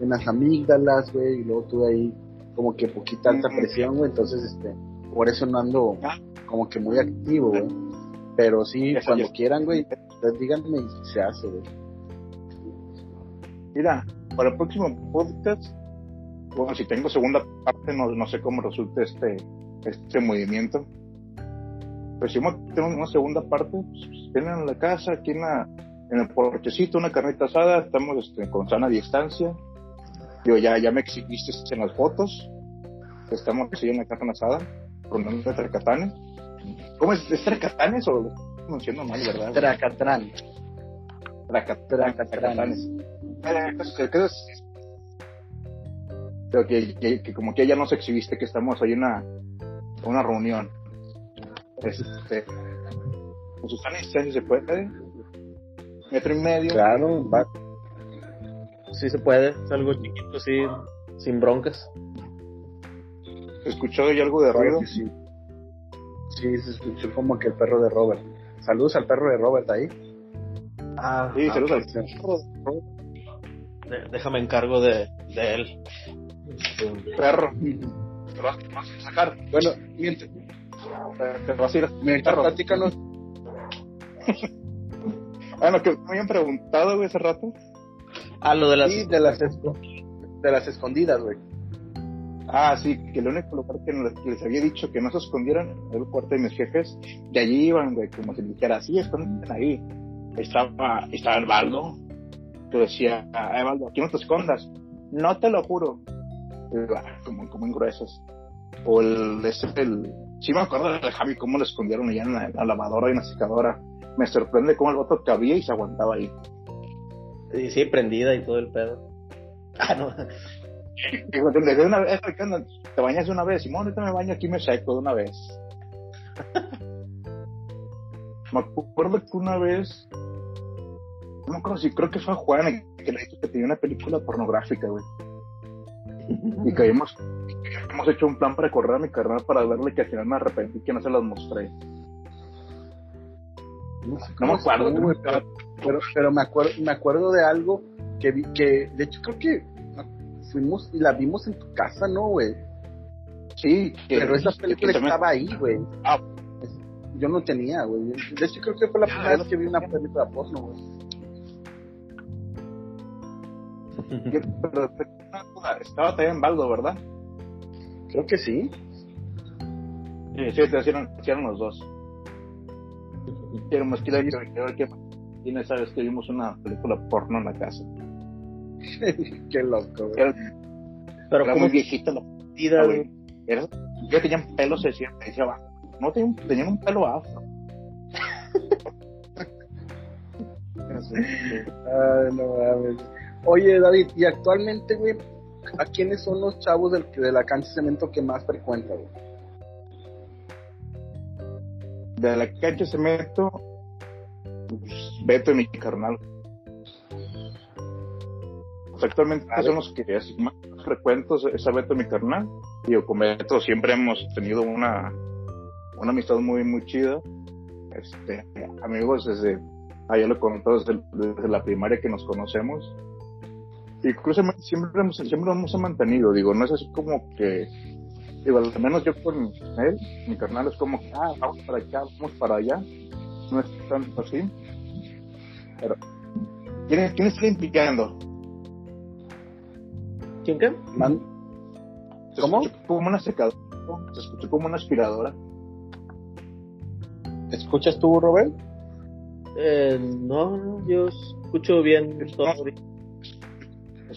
en las amígdalas, güey, y luego tuve ahí como que poquita alta Mm. presión, güey. Entonces, este, por eso no ando Ah. como que muy activo, güey. Pero sí, cuando quieran, güey, díganme y se hace, güey. Mira, para el próximo podcast bueno, si tengo segunda parte, no, no sé cómo resulta este, este movimiento. Pues si tengo una segunda parte, pues, vienen a la casa, aquí en, la, en el porchecito, una carnita asada, estamos este, con sana distancia. Digo, ya, ya me exhibiste en las fotos, estamos aquí en la carne asada, con un tracatanes. ¿Cómo es? ¿Es tracatanes o lo estoy mal, verdad? Tracatrán. Tracatanes. Pero que, que, que, como que ya nos exhibiste que estamos ahí en una, una reunión. Este, con Susana y se puede. Metro y medio. Claro, va. Sí se puede, es algo chiquito, sí, sin broncas. ¿Se escuchó ahí algo de ruido? Sí. sí, se escuchó como que el perro de Robert. Saludos al perro de Robert ahí. Ah, sí, saludos al perro de Robert. Déjame encargo de, de él. Perro. Te vas, a sacar. Bueno, mientras, te vas a ir. Mientras platícanos. bueno, que me habían preguntado, güey, hace rato. Ah, lo de las. Sí, de las, de las escondidas, güey. Ah, sí, que el único lugar que, les había dicho que no se escondieran era el cuarto de mis jefes. De allí iban, güey, como si dijera, sí, están ahí. Estaba, estaba el baldo. Que decía, ah, Baldo, aquí no te escondas. No te lo juro. Como, como en gruesos. O el, ese, el, sí me acuerdo de Javi cómo lo escondieron allá en la, lavadora y en la secadora. Me sorprende cómo el voto cabía y se aguantaba ahí. Sí, sí, prendida y todo el pedo. Ah, no. de una vez, te bañas de una vez, Simón, ahorita me baño aquí me seco de una vez. me acuerdo que una vez, no me acuerdo si creo que fue a Juan que le dijo que tenía una película pornográfica, güey. Y que habíamos, hemos hecho un plan para correr a mi carnal para verle que al final me arrepentí que no se las mostré. No, me acuerdo, güey, pero, pero, me acuerdo, me acuerdo de algo que vi, que de hecho creo que fuimos y la vimos en tu casa, ¿no, güey? Sí, pero esa película estaba ahí, güey. Ah. Yo no tenía, güey. De hecho creo que fue la primera vez que vi una película porno, güey. Pero estaba también en Baldo, ¿verdad? Creo que sí. Sí, sí, te hicieron, hicieron los dos. Quiero más que que y sabes que vimos una película porno en la casa. Qué loco, güey. Pero era muy viejita la partida, güey. Era, yo tenía pelo, se decía, decía. No, tenían, tenían un pelo afro. Ay, no mames. Oye, David, y actualmente, güey, ¿a quiénes son los chavos del, de la cancha de cemento que más frecuenta, güey? De la cancha de cemento, pues, Beto y mi carnal. Actualmente son los que así más frecuentos es a Beto y mi carnal. Y yo con Beto siempre hemos tenido una, una amistad muy, muy chida. Este, amigos desde, allá lo contado desde, desde la primaria que nos conocemos y curiosamente siempre, hemos, siempre hemos mantenido, digo, no es así como que, digo, al menos yo con él, mi carnal es como que, ah, vamos para acá, vamos para allá, no es tanto así, pero, ¿quién, quién está implicando? ¿Quién qué? Se ¿Cómo? Como una secadora, se escuchó como una aspiradora. ¿Escuchas tú, Robert? Eh, no, yo escucho bien todo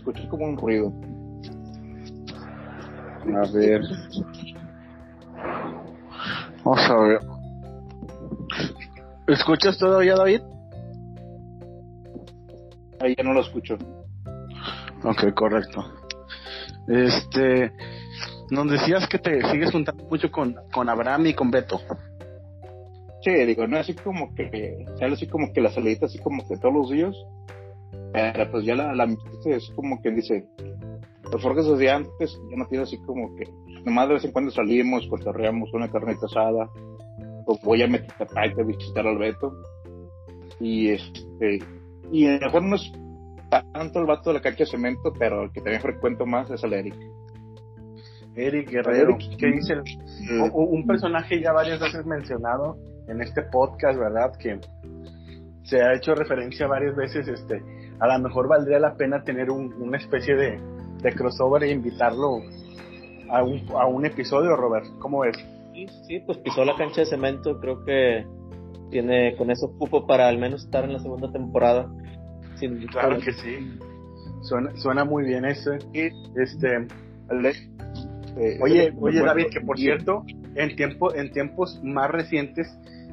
escuché como un ruido. A ver. Vamos a ver. ¿Escuchas todavía, David? Ahí ya no lo escucho. Ok, correcto. Este, nos decías que te sigues juntando mucho con, con Abraham y con Beto. Sí, digo, no así como que, sale así como que la salidita así como que todos los días, pero pues ya la, la es como que dice, los forjes de antes ya no tiene así como que, nomás de vez en cuando salimos, cotorreamos una carne asada, o voy a meter a visitar al Beto. Y este, y a lo mejor no es tanto el vato de la cancha de cemento, pero el que también frecuento más es el Eric. Eric Guerrero, que dice un personaje ya varias veces mencionado en este podcast, ¿verdad? Que se ha hecho referencia varias veces, este, a lo mejor valdría la pena tener una especie de, de crossover e invitarlo a un, a un episodio, Robert. ¿Cómo ves? Sí, sí, pues pisó la cancha de cemento. Creo que tiene con eso cupo para al menos estar en la segunda temporada. Sin claro que sí. Suena, suena muy bien eso. Este, eh, oye, oye David, que por cierto, en tiempo, en tiempos más recientes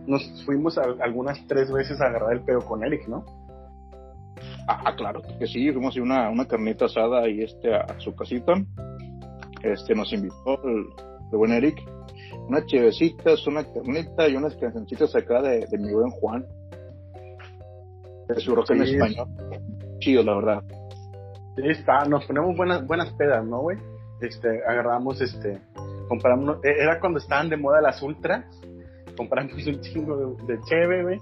nos fuimos algunas tres veces a agarrar el pedo con Eric, ¿no? Ah, claro que sí, fuimos a una, una carnita asada y este a su casita. Este nos invitó el, buen Eric. Unas chevecitas, una carnita y unas cancioncitas acá de, mi buen Juan. De su rock en español. Chido, la verdad. Sí, está, nos ponemos buenas, buenas pedas, ¿no, güey? Este, agarramos, este, compramos, e, era cuando estaban de moda las ultras, compramos un chingo de, de cheve, güey.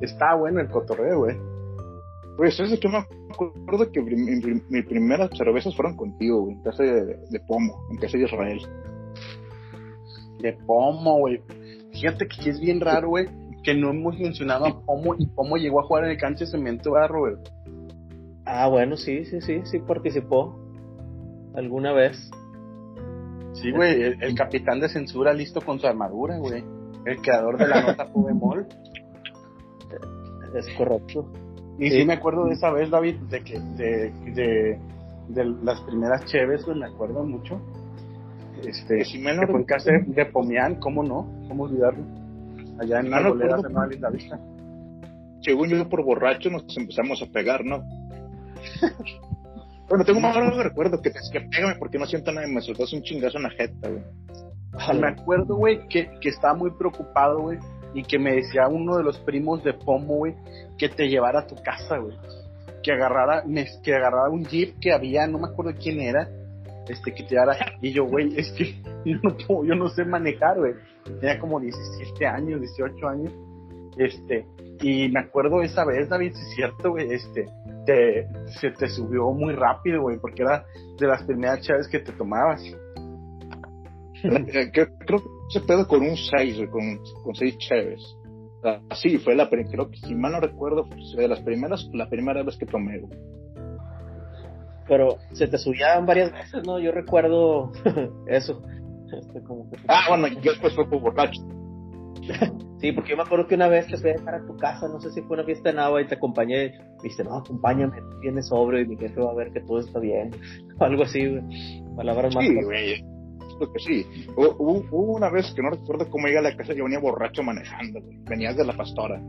Está bueno el cotorreo, güey. Pues es que me acuerdo que mis primeras cervezas fueron contigo, güey, en casa de, Pomo, en casa de Israel. De Pomo, güey. Fíjate que sí es bien raro, güey, que no hemos mencionado a Pomo y Pomo llegó a jugar en el cancha de cemento, ¿verdad, Robert? Ah, bueno, sí, sí, sí, sí participó alguna vez. Sí, güey, el, capitán de censura listo con su armadura, güey. El creador de la nota Mol. Es correcto. Y sí. me acuerdo de esa vez, David, de que de, de, de las primeras cheves, pues me acuerdo mucho. Este, si me fue en casa de Pomián, ¿cómo no? ¿Cómo olvidarlo? Allá en la bolera de Linda Vista. Según yo, por borracho nos empezamos a pegar, ¿no? bueno, tengo un mal recuerdo que te que pégame porque no siento nada y me soltaste un chingazo en la jeta, güey. Me acuerdo, güey, que, que estaba muy preocupado, güey, y que me decía uno de los primos de Pomo, güey, que te llevara a tu casa, güey. Que agarrara, que agarrara un jeep que había, no me acuerdo quién era, este, que te llevara. Y yo, güey, es que yo no, puedo, yo no sé manejar, güey. Tenía como 17 años, 18 años. Este, y me acuerdo esa vez, David, si es cierto, güey, este, te, se te subió muy rápido, güey, porque era de las primeras chaves que te tomabas. Creo, que se pedo con un 6, con, con 6 chaves. Así fue la creo que si mal no recuerdo, fue de las primeras, la primera vez que tomé. Pero se te subían varias veces, ¿no? Yo recuerdo eso. Este, ah, bueno, yo después fue por borracho. sí, porque yo me acuerdo que una vez te fui a dejar a tu casa, no sé si fue una fiesta en agua y te acompañé. Me dice, no, acompáñame, vienes sobre y mi jefe va a ver que todo está bien. algo así, güey. Palabras más. Sí, güey que sí. Hubo, una vez que no recuerdo cómo llegué a la casa, yo venía borracho manejando, Venías de la pastora.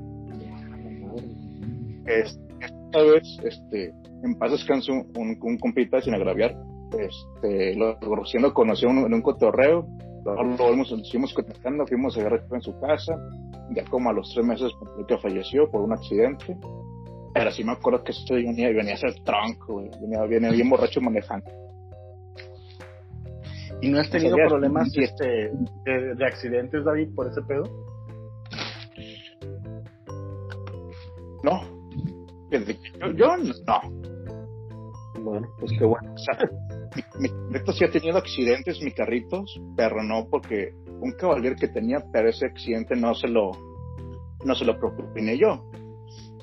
esta vez, este, en paz descanso, un, un compita sin agraviar, este, lo, recién lo conoció en un, cotorreo, lo, lo seguimos contactando, fuimos a agarrar en su casa, ya como a los tres meses que falleció por un accidente. Pero sí me acuerdo que esto venía, venía a ser tronco, Venía, venía bien borracho manejando. ¿Y no has tenido problemas este, de, accidentes, David, por ese pedo? No. Yo, no. Bueno, pues qué bueno. O sea, mi, mi sí ha tenido accidentes, mi carritos, pero no porque un caballero que tenía, pero ese accidente no se lo, no se lo propiné yo.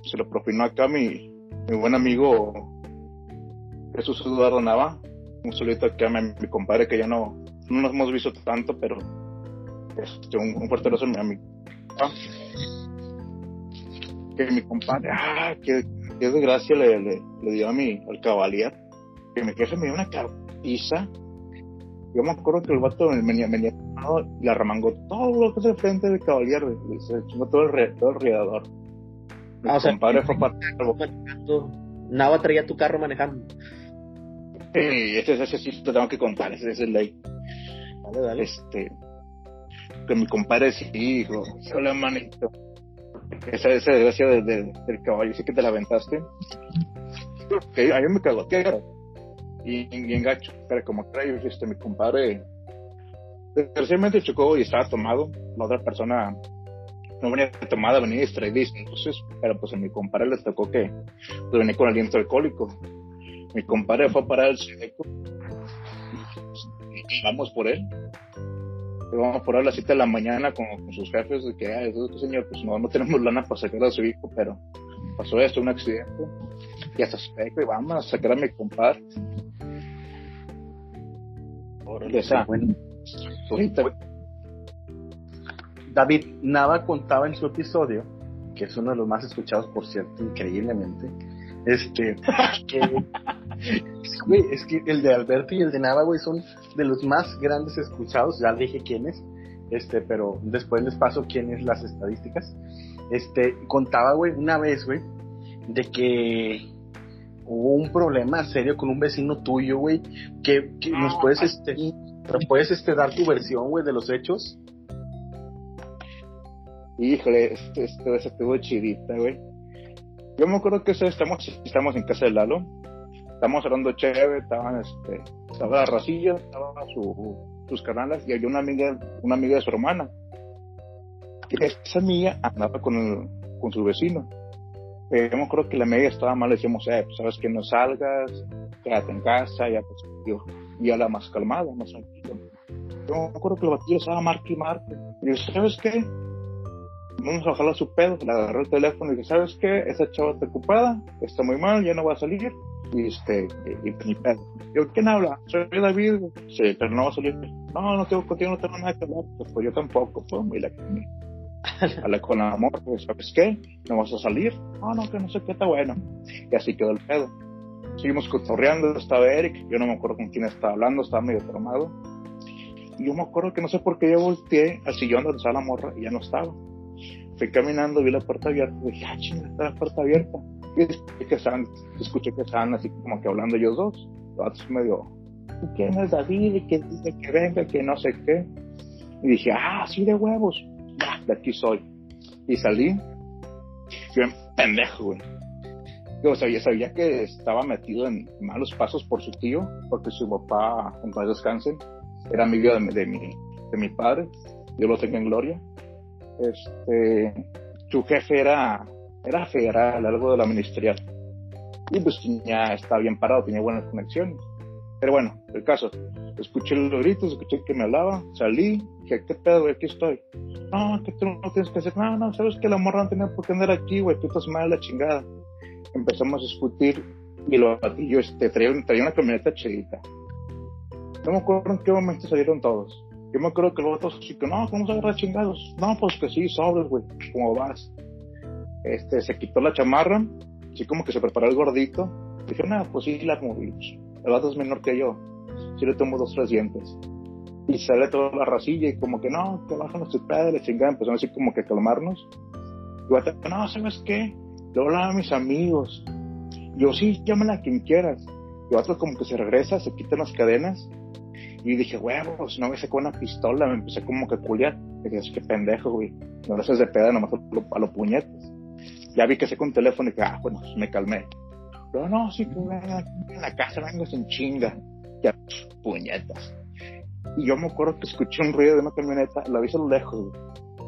Se lo propinó acá mi, mi buen amigo Jesús Eduardo Nava, un solito que ama mi compadre que ya no, no nos hemos visto tanto, pero este, un, un fuerte abrazo a mi que mi compadre, ah, qué, qué desgracia le, le, dio a mi, al caballero, que mi jefe me dio una cartiza. Yo me acuerdo que el vato venía, venía y le arremangó todo lo que es el frente del caballero, se chingó todo el, todo el riador. Mi ah, compadre fue parte Nava traía tu carro manejando. Sí, ese, ese sí te tengo que contar, ese, es el ley. Dale, dale. Este, que mi compadre sí dijo, hola manito. Esa, esa desgracia de, del caballo, sí que te la aventaste. Que a mí me cagó, ¿qué Y bien gacho, pero como trae, este, mi compadre, recientemente chocó y estaba tomado, la otra persona no venía tomada, venía distraída, entonces, pero pues a mi compadre le tocó que pues, venía con aliento alcohólico mi compadre fue a parar el seco y vamos por él. vamos por él a las 7 de la mañana con, sus jefes de que, ay, señor, pues no, no tenemos lana para sacar a su hijo, pero pasó esto, un accidente, y hasta seco, y vamos a sacar a mi compadre. Órale, esa, bueno, ahorita, David Nava contaba en su episodio, que es uno de los más escuchados, por cierto, increíblemente, este, que, güey, es que el de Alberto y el de Nava, güey, son de los más grandes escuchados, ya dije quiénes, este, pero después les paso quiénes las estadísticas. Este, contaba, güey, una vez, güey, de que hubo un problema serio con un vecino tuyo, güey, que, que nos puedes, este, puedes, este, dar tu versión, güey, de los hechos. Híjole, este, este, estuvo chidita, güey. Yo me acuerdo que estamos, estamos en casa de Lalo, estamos hablando chévere, estaban, este, estaba la racilla, estaba su, sus canales y había una amiga, una amiga de su hermana. Esa amiga andaba con, con su vecino. Eh, yo me acuerdo que la amiga estaba mal, le decíamos, eh, pues sabes que no salgas, quédate en casa, ya pues yo, ya la más calmada, más tranquila. Yo me acuerdo que la batilla estaba marque y. Y yo, ¿sabes qué? Vamos a bajarle su pedo, le agarré el teléfono y dije, ¿sabes qué? Esa chava está ocupada, está muy mal, ya no va a salir. Y este, y, ni pedo. Yo, ¿quién habla? Soy David. Sí, pero no va a salir. No, no tengo contigo, no tengo nada que hablar. Pues, pues yo tampoco, pues, y la Hablé con amor, pues, ¿sabes qué? ¿No vas a salir? No, no, que no sé qué está bueno. Y así quedó el pedo. Seguimos cotorreando, estaba Eric, yo no me acuerdo con quién estaba hablando, estaba medio traumado. Y yo me acuerdo que no sé por qué yo volteé al sillón donde estaba la morra y ya no estaba fui caminando, vi la puerta abierta, dije, ah, chinga, está la puerta abierta. Y escuché que estaban, escuché que estaban así como que hablando ellos dos. Los medio, ¿quién es David? Que dice que venga, que no sé qué. Y dije, ah, sí, de huevos. Ya, de aquí soy. Y salí. Yo en pendejo, güey. Yo sabía, sabía que estaba metido en malos pasos por su tío, porque su papá, en paz descanse, era amigo de, de, mi, de mi padre. Yo lo tengo en gloria este, su jefe era, era federal, algo de la ministerial. Y pues ya estaba bien parado, tenía buenas conexiones. Pero bueno, el caso, escuché los gritos, escuché que me hablaba, salí, dije, ¿qué pedo, Aquí estoy. No, que tú no tienes que hacer nada, no, sabes que la morra no tenía por qué andar aquí, güey, tú estás mal la chingada. Empezamos a discutir y lo y yo este, traía, traía una camioneta chedita. No me acuerdo en qué momento salieron todos. Yo me acuerdo que los otros que, no, ¿cómo se agarra chingados? No, pues que sí, sobres, güey, ¿cómo vas? Este, se quitó la chamarra, así como que se preparó el gordito. Dije, nada, pues sí, la movimos. El vato es menor que yo. Sí le tomo dos, tres dientes. Y sale toda la racilla y como que, no, que bajan los pedos, le chingaban. Empezaron así como que a calmarnos. Y vato, no, ¿sabes qué? Le hablaba a mis amigos. Yo, sí, llámala a quien quieras. Y vato como que se regresa, se quitan las cadenas y dije, huevos, no me sacó una pistola, me empecé como que a culiar. Dije, qué pendejo, güey. No lo haces de peda nomás a, los puñetes. Ya vi que sé con teléfono y que, ah, bueno, pues me calmé. Pero no, sí, que en la casa, vengo sin chinga. Ya, puñetas. Y yo me acuerdo que escuché un ruido de una camioneta, la vi a lo lejos, güey.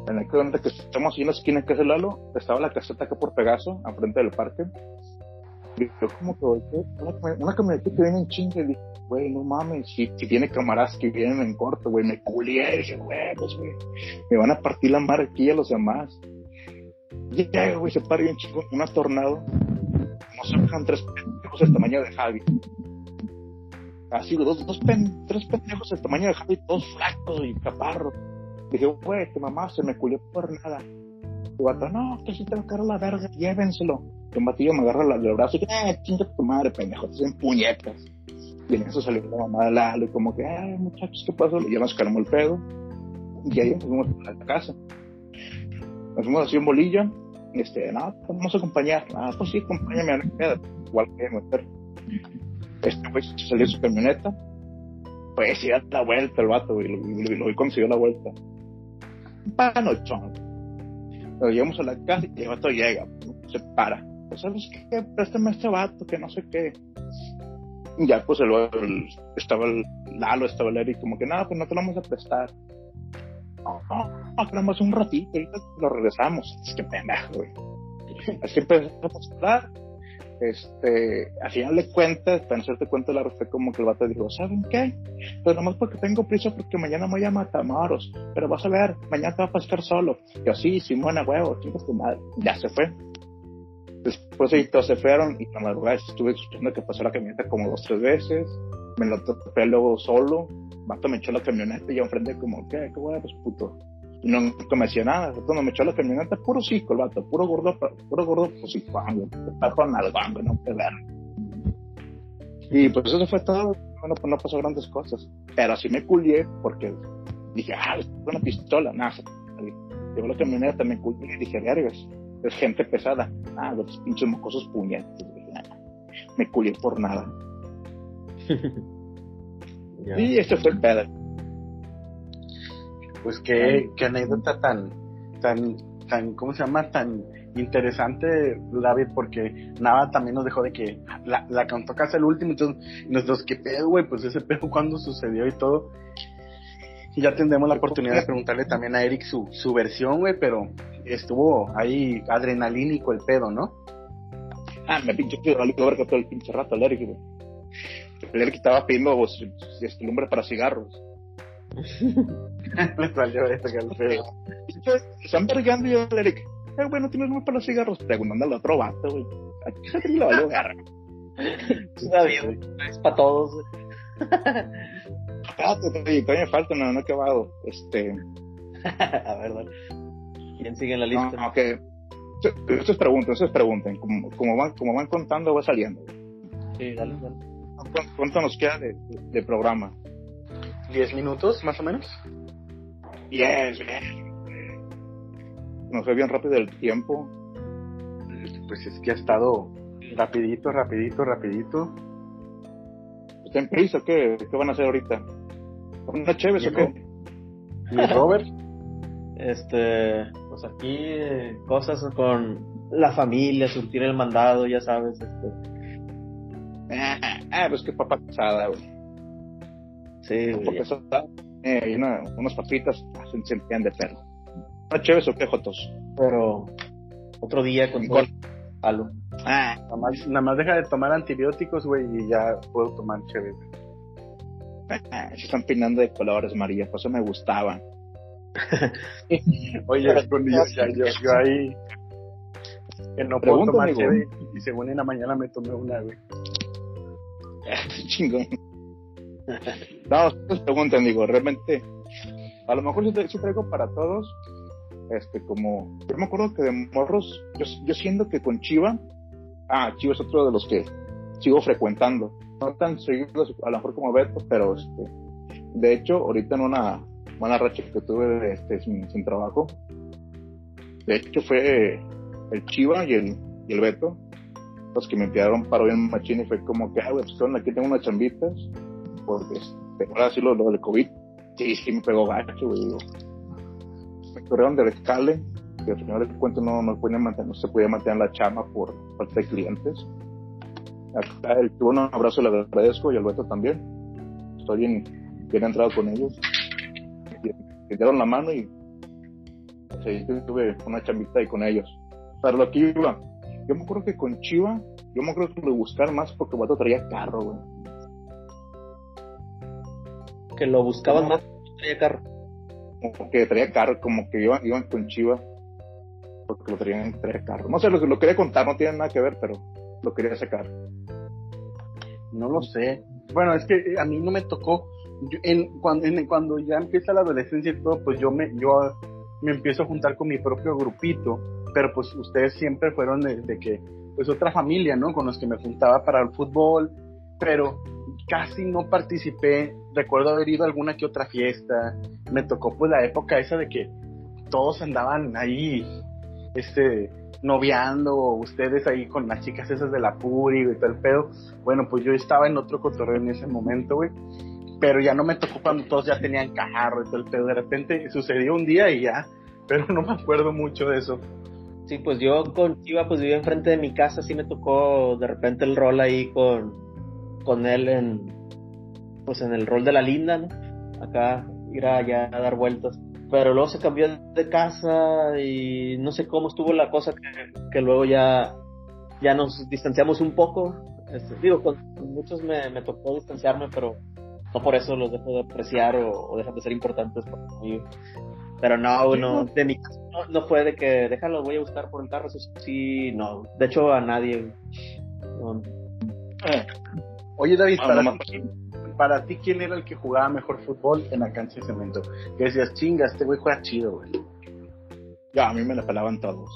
En el que estamos en la esquina que es el Lalo, estaba la caseta acá por Pegaso, enfrente del parque. Que una, una camioneta que viene en chinga y dije, güey, no mames, si, tiene camaradas que vienen en corto, güey, me culié, dije, huevos, güey, me van a partir la mar aquí a los demás. Ya, güey, se para bien chico, una tornado, no se bajan tres pendejos del tamaño de Javi. Así, dos, dos tres pendejos del tamaño de Javi, todos flacos y caparros. Dije, güey, que mamá se me culió por nada. Y no, que si te va a caer la verga, llévenselo. El batillo me agarra el brazo y que, eh, chinga tu madre, pendejo, te hacen puñetas. Y en eso salió la mamá de Lalo y como que, ay, muchachos, ¿qué pasó? Y ya nos calmó el pedo. Y ahí nos fuimos a la casa. Nos fuimos así en bolilla. Y este, no, pues vamos a acompañar. Ah, pues sí, acompáñame a la queda. Igual que meter. Este pues salió su camioneta. Pues da la vuelta el vato, y lo, lo, consiguió la vuelta. Panochón. Nos llegamos a la casa y el vato llega, se para. Pues, ¿sabes qué? Préstame a este vato, que no sé qué ya pues el, estaba el Lalo, estaba el Eric, como que nada, pues no te lo vamos a prestar. No, no, un ratito, ahorita lo regresamos. Es que pendejo, güey. Así empezamos a hablar. Este, al final de cuentas, para hacerte cuenta, la fue como que el vato dijo, ¿saben qué? Pues nomás porque tengo prisa porque mañana me voy a Matamoros, pero vas a ver, mañana te vas a pasar solo. Y así, Simona, huevo, chicos, tu madre. Ya se fue. Después ahí todos se fueron y la madrugada estuve escuchando que pasó la camioneta como dos, tres veces. Me lo topé luego solo. vato me echó la camioneta y yo enfrente como, ¿qué? ¿Qué huevos, puto? Y no, me decía nada. Cuando me echó la camioneta, puro cisco el vato, puro gordo, puro gordo, pues sí, güey. Con algo, no, qué ver. Y pues eso fue todo. Bueno, pues no pasó grandes cosas. Pero así me culié porque dije, ah, es una pistola, nada. Llegó la camioneta, me culié y dije, vergas, es gente pesada. Ah, los pinches mocosos puñetes. Me culié por nada. Y este fue el pedo. Pues qué, qué anécdota tan, tan, tan, ¿cómo se llama? Tan interesante, David, porque nada también nos dejó de que la, la contó casi el último, entonces nosotros, ¿qué pedo, güey? Pues ese pedo, ¿cuándo sucedió y todo? Y ya tendremos la oportunidad de preguntarle también a Eric su, su versión, güey, pero estuvo ahí adrenalínico el pedo, ¿no? Ah, me pinche que valió verga todo el pinche rato el Eric, güey. El Eric estaba pidiendo pues, este lumbre para cigarros. Le salió que el pedo. Están vergando y yo, el Eric, eh, güey, no tienes lumbre para los cigarros. Preguntando al otro vato, güey. ¿A qué se te le valió verga? Está bien, es para todos. Espérate, todavía me falta, no, no he acabado. Este. a ver, dale. ¿Quién sigue en la lista? No, ok. Eso es pregunta, eso es pregunta. Como, como, van, como van contando, va saliendo. Sí, dale, dale. ¿Cuánto, nos queda de, de programa? ¿Diez minutos, más o menos? Yes, bien. Nos fue bien rápido el tiempo. Pues es que ha estado rapidito, rapidito, rapidito. ¿Está en prisa? ¿Qué, ¿Qué van a hacer ahorita? ¿Una chévere o qué? ¿Y Robert? Este, pues aquí eh, cosas con la familia, surtir el mandado, ya sabes, este. Ah, ah, pues que papá casada, güey. Sí, güey, ya. casada. Eh, una, unas papitas se, se de perro. ¿Una chévere o qué, Jotos? pero otro día con todo palo. Ah, Nada más, nada más deja de tomar antibióticos, güey, y ya puedo tomar chévere. se están peinando de colores, María, por eso me gustaban. Oye, yo, yo, yo ahí que no puedo tomar chévere y según en la mañana me tomé una, güey. Chingón. No, ustedes preguntan, digo, realmente, a lo mejor sí traigo para todos, este, como, yo me acuerdo que de morros, yo, yo siento que con Chiva, ah, Chiva es otro de los que sigo frecuentando, no tan seguidos, a lo mejor como Beto, pero, este, de hecho, ahorita en una mala racha que tuve, este, sin, trabajo, de hecho fue el Chiva y el, y el Beto, los que me enviaron para bien machín y fue como que, ah, güey, pues aquí tengo unas chambitas, porque este, ahora sí lo, lo del COVID, sí, sí me pegó gacho, güey. Me corrieron del escale, que al final del cuento no, no, no se podía mantener la chama por falta de clientes. Acá el tuvo un abrazo le agradezco y al Beto también. Estoy bien, bien entrado con ellos. Me dieron la mano y sí, yo tuve una chambita ahí con ellos. Pero lo que iba, yo me acuerdo que con Chiva, yo me acuerdo que lo buscar más porque el vato traía carro, güey. Que lo buscaban más, traía carro. Como que traía carro, como que iban, iban con Chiva porque lo traían traía carro. No sé, lo, lo quería contar, no tiene nada que ver, pero lo quería sacar. No lo sé. Bueno, es que eh, a mí no me tocó. En, cuando, cuando ya empieza la adolescencia y todo, pues yo me, yo me empiezo a juntar con mi propio grupito. Pero pues ustedes siempre fueron de, de que, pues otra familia, ¿no? Con los que me juntaba para el fútbol. Pero casi no participé. Recuerdo haber ido a alguna que otra fiesta. Me tocó pues la época esa de que todos andaban ahí, este, noviando, o ustedes ahí con las chicas esas de la Puri y todo el pedo. Bueno, pues yo estaba en otro cotorreo en ese momento, güey. Pero ya no me tocó cuando todos ya tenían carro y todo el pedo. De repente sucedió un día y ya. Pero no me acuerdo mucho de eso. Sí, pues yo con Chiva pues vivía enfrente de mi casa, sí me tocó de repente el rol ahí con, con él en pues en el rol de la linda, ¿no? Acá ir allá a dar vueltas. Pero luego se cambió de casa y no sé cómo estuvo la cosa que, que luego ya, ya nos distanciamos un poco. Este, digo, con muchos me, me tocó distanciarme, pero no por eso los dejo de apreciar o, o dejan de ser importantes para mí. Pero no, no, de mi caso no, no fue de que déjalo, voy a buscar por el carro, eso sí, no. De hecho, a nadie. No. Oye, David, Ah, para, ti, para ti, ¿quién era el que jugaba mejor fútbol en la cancha de cemento? Que decías, chinga, este güey juega chido, güey. Ya, a mí me la pelaban todos.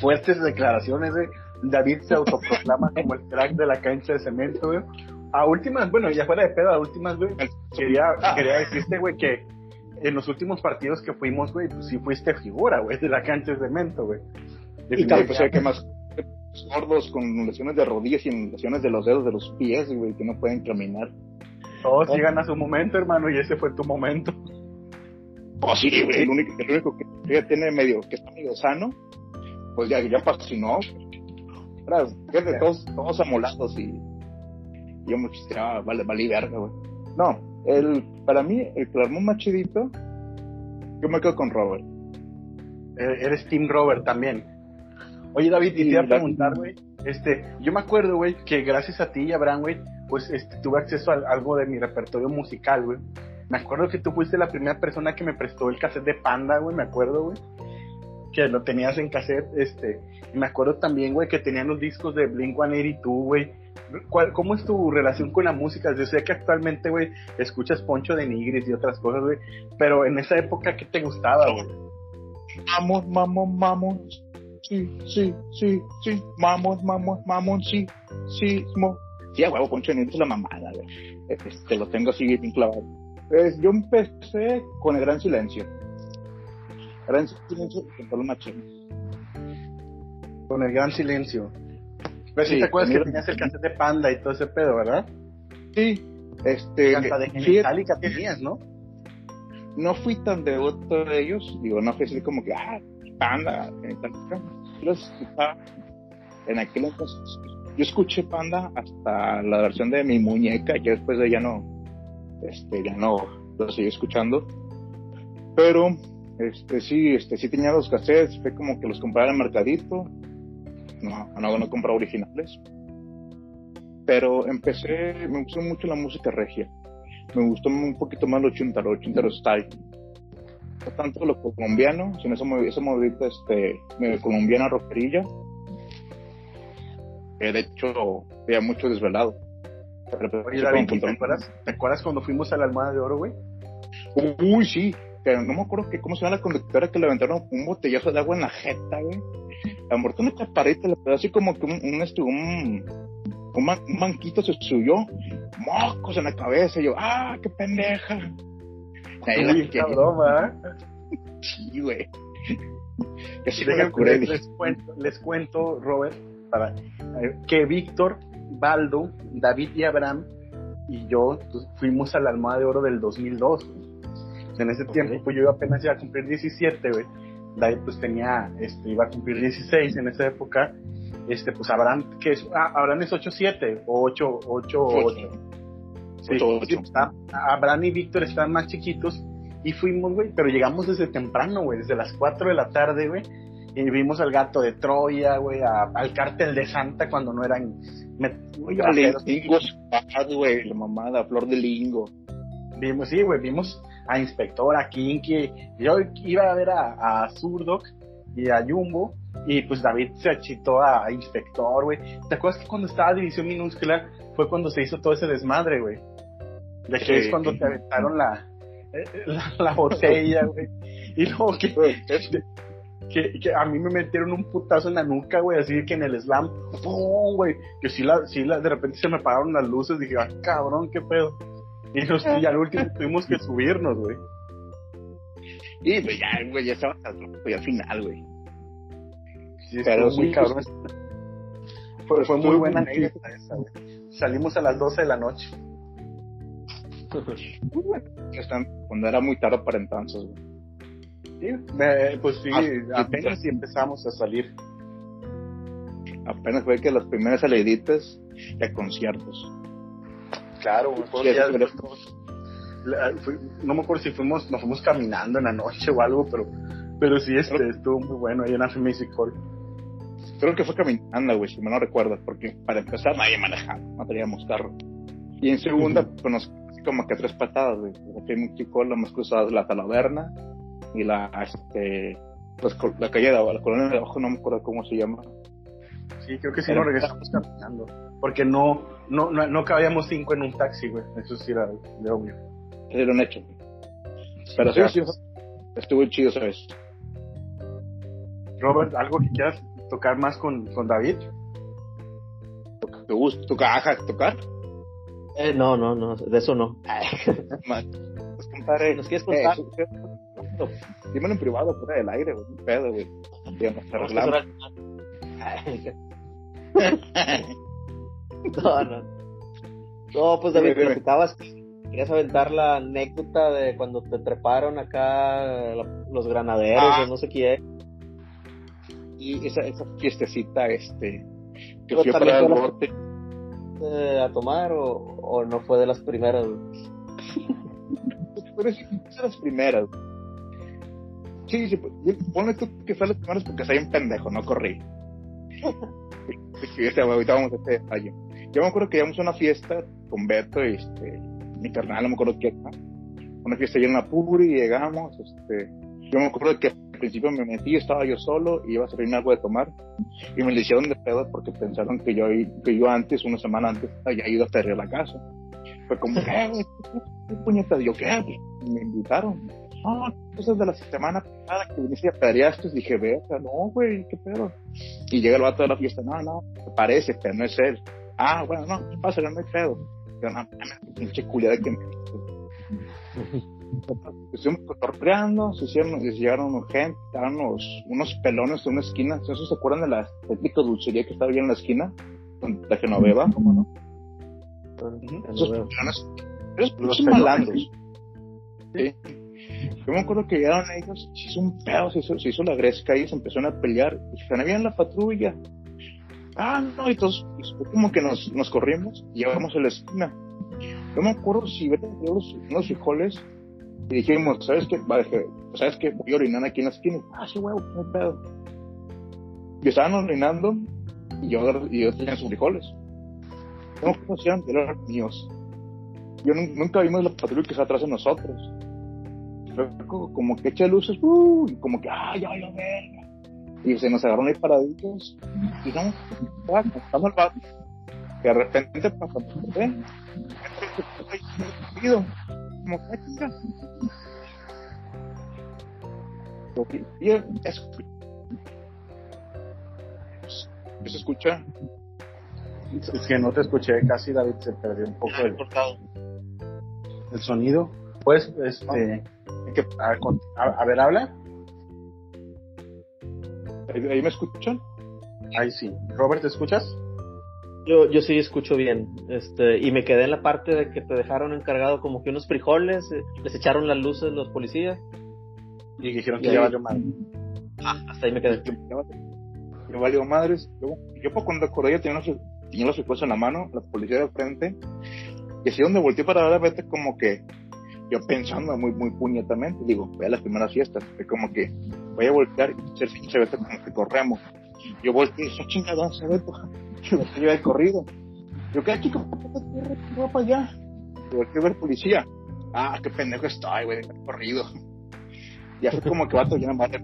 Fuertes declaraciones, güey. David se autoproclama como el crack de la cancha de cemento, güey. A últimas, bueno, ya fuera de pedo, a últimas, güey, quería, quería decirte, güey, que en los últimos partidos que fuimos, güey, pues sí fuiste figura, güey, de la cancha de cemento, güey. Y tal, pues hay que más gordos con lesiones de rodillas y lesiones de los dedos de los pies, güey, que no pueden caminar. Todos llegan a su momento, hermano, y ese fue tu momento. Pues sí, güey, el único, el único que ya tiene medio, que está medio sano, pues ya, ya fascinó. Todos, todos amolados y yo me chisteaba, vale, vale verga, güey. No, el, para mí, el que más chidito, yo me quedo con Robert. Eh, eres Team Robert también. Oye, David, y te iba a preguntar, güey, este, yo me acuerdo, güey, que gracias a ti y a Abraham, güey, pues este, tuve acceso a algo de mi repertorio musical, güey. Me acuerdo que tú fuiste la primera persona que me prestó el cassette de Panda, güey, me acuerdo, güey. Que lo tenías en cassette, este. Y me acuerdo también, güey, que tenían los discos de Blink 182, güey. ¿Cómo es tu relación con la música? Yo sé que actualmente, güey, escuchas Poncho de Nigris y otras cosas, güey. Pero en esa época, ¿qué te gustaba, güey? Vamos, vamos, vamos. Sí, sí, sí, sí. Vamos, vamos, vamos, sí, sí, mo. Sí, a huevo, Poncho de Nigris es la mamada, güey. Este, lo tengo así bien clavado. Pues yo empecé con el Gran Silencio. Gran Silencio con Machín. Con el Gran Silencio. Pero si te acuerdas que tenías el cassette de Panda y todo ese pedo, ¿verdad? Sí. Este, Hasta de Genitalica tenías, ¿no? No fui tan devoto de ellos, digo, no fui así como que, ah, Panda, Genitalica. Los en aquel entonces, yo escuché Panda hasta la versión de mi muñeca, y después de ya no, este, ya no lo seguí escuchando. Pero, este, sí, este, sí tenía los cassettes, fue como que los compraba en el mercadito, no, no, no compraba originales. Pero empecé, me gustó mucho la música regia. Me gustó un poquito más lo ochentero, ochentero style. No tanto lo colombiano, sino esa, esa movida este, colombiana rockerilla. de hecho, había mucho desvelado. Oye, David, ¿te acuerdas, ¿te acuerdas cuando fuimos a la Almada de Oro, güey? Uy, sí. Pero no me acuerdo que cómo se llama la conductora que le aventaron un botellazo de agua en la jeta, güey la muerte una chaparrita, le quedó así como que un, un, este, un, un, manquito se subió, mocos en la cabeza, y yo, ah, qué pendeja. Uy, qué broma, Sí, güey. Y así me curé. Les, les, cuento, les cuento, Robert, para, eh, que Víctor, Baldo, David y Abraham y yo pues, fuimos a la Almohada de Oro del 2002. En ese tiempo, pues yo apenas iba a cumplir 17, güey. David pues tenía, este, iba a cumplir 16 en esa época, este, pues Abraham, que es, ah, Abraham es 8-7 o 8, 8, 8. Sí, 8, 8. Abraham y Víctor estaban más chiquitos y fuimos, güey, pero llegamos desde temprano, güey, desde las 4 de la tarde, güey, y vimos al gato de Troya, güey, al cártel de Santa cuando no eran... Lingo, güey, la mamada, flor de lingo. Vimos, sí, güey, vimos a Inspector, a Kinky. Yo iba a ver a, a Zurdok y a Jumbo. Y pues David se achitó a, Inspector, güey. ¿Te acuerdas que cuando estaba División Minúscula fue cuando se hizo todo ese desmadre, güey? De que es cuando te aventaron la, la, botella, güey. Y luego que, que, que, a mí me metieron un putazo en la nuca, güey, así que en el slam, ¡pum, güey! Que sí, la, sí la, de repente se me apagaron las luces, dije, ah, cabrón, qué pedo. Y, nos, y al último tuvimos que subirnos, güey. Y pues ya, güey, ya estaba pues, al final, güey. Sí, Pero muy cabrón. Fue, fue muy buena anécdota esa, güey. Salimos a las 12 de la noche. Cuando era muy tarde para entonces, güey. Sí, pues sí, ah, apenas sí empezamos a salir. Apenas fue que las primeras saliditas de conciertos. Claro, no me acuerdo si fuimos, nos fuimos caminando en la noche o algo, pero, pero sí, este, estuvo muy bueno ahí en After Music Hall. Creo que fue caminando, güey, si me no recuerdo, porque para empezar nadie manejaba, no teníamos carro. Y en segunda, pues nos como que tres patadas, güey. Aquí en Hall, hemos cruzado la Talaverna y la, este, pues, la calle de la colonia de abajo, no me acuerdo cómo se llama. Sí, creo que sí nos regresamos caminando porque no, no, no, no cabíamos cinco en un taxi, güey. Eso sí era de obvio. Era un hecho. Pero sí, sí, estuvo chido, ¿sabes? Robert, ¿algo que quieras tocar más con, con David? ¿Te gusta tocar? ¿Tocar? Eh, no, no, no, de eso no. Pues, compadre, ¿Nos quieres contar? Eh, dímelo en privado, fuera del aire, güey. Un pedo, güey. Ya nos arreglamos. No, no. No, pues David, platicabas que querías aventar la anécdota de cuando te treparon acá los granaderos Ah. o no sé quién. Y esa, esa fiestecita, este, que fui para el norte. eh, a tomar o, o no fue de las primeras. Pero sí, esas las primeras. Sí, sí, pues, ponle tú que fue las primeras porque soy un pendejo, no corrí. Sí, este, ahorita vamos a este detalle. Yo me acuerdo que íbamos a una fiesta con Beto y este, mi carnal, no me acuerdo quién, ¿no? Una fiesta allá en la Puri y llegamos, este, yo me acuerdo que principio me metí, estaba yo solo y iba a servirme algo de tomar y me lo hicieron de pedo porque pensaron que yo, que yo antes, una semana antes, había ido a a la casa. Fue como, ¿qué, güey? ¿Qué puñetas? Yo, ¿qué? Me invitaron. No, cosas de la semana pasada que viniste y apedreaste. Dije, ve, no, güey, ¿qué pedo? Y llega el vato de la fiesta, no, no, parece, pero no es él. Ah, bueno, no, pásale, no hay pedo. Yo, no, pinche culiada que me Estuvimos cotorreando, se hicieron, se llegaron gente, estaban unos, unos pelones en una esquina. ¿Esos se acuerdan de la típica dulcería que estaba ahí en la esquina? La Genoveva, ¿cómo no? Esos pelones, esos Los malandros. Sí. Yo me acuerdo que llegaron ellos, se hizo un pedo, se hizo, se hizo la gresca y se empezaron a pelear. Y se había en la patrulla. Ah, no, y todos, fue como que nos, nos corrimos y llegamos a la esquina. Yo me acuerdo si vete a los, unos frijoles y dijimos, ¿sabes qué? ¿sabes qué? Voy a orinar aquí en la esquina. Ah, sí, huevo, no hay pedo. Y estaban orinando y yo, y yo tenía sus frijoles. No conocían, eran míos. Yo nun- nunca vimos la patrulla que está atrás de nosotros. Como que echa luces, ¡uh! y como que, ¡ah, ya valió verga! Y se nos agarraron ahí paraditos. Y no, estamos al vato. Que de repente, se ve, como que. Porque- y eso, ¿Qué se escucha? Es que no te escuché casi, David, se perdió un poco el, el sonido. Pues, este, ¿Qué- a ver, con- a- a ver, habla. ¿Ahí, ahí me escuchan? Ahí sí. Robert, ¿te escuchas? Yo, yo sí escucho bien. Este, y me quedé en la parte de que te dejaron encargado como que unos frijoles, eh, les echaron las luces los policías. Y dijeron que ya valió madre. Hasta ahí me quedé. Me valió madres. Yo, yo para cuando acordé ya tenía tenía los frijoles en la mano, la policía de frente. Y así donde volteé para ver, vete como que yo pensando muy, muy puñetamente, digo, voy a las primeras fiestas, fue como que voy a voltear y ser pinche vete como que corremos. Yo volteé y dije, chingada, se ve, que me estoy de corrido. Yo, ¿qué chico? ¿Por qué? ¿Qué va para allá? Volteé a ver policía. Ah, qué pendejo estoy, güey, de corrido. Ya fue como que vato llena madre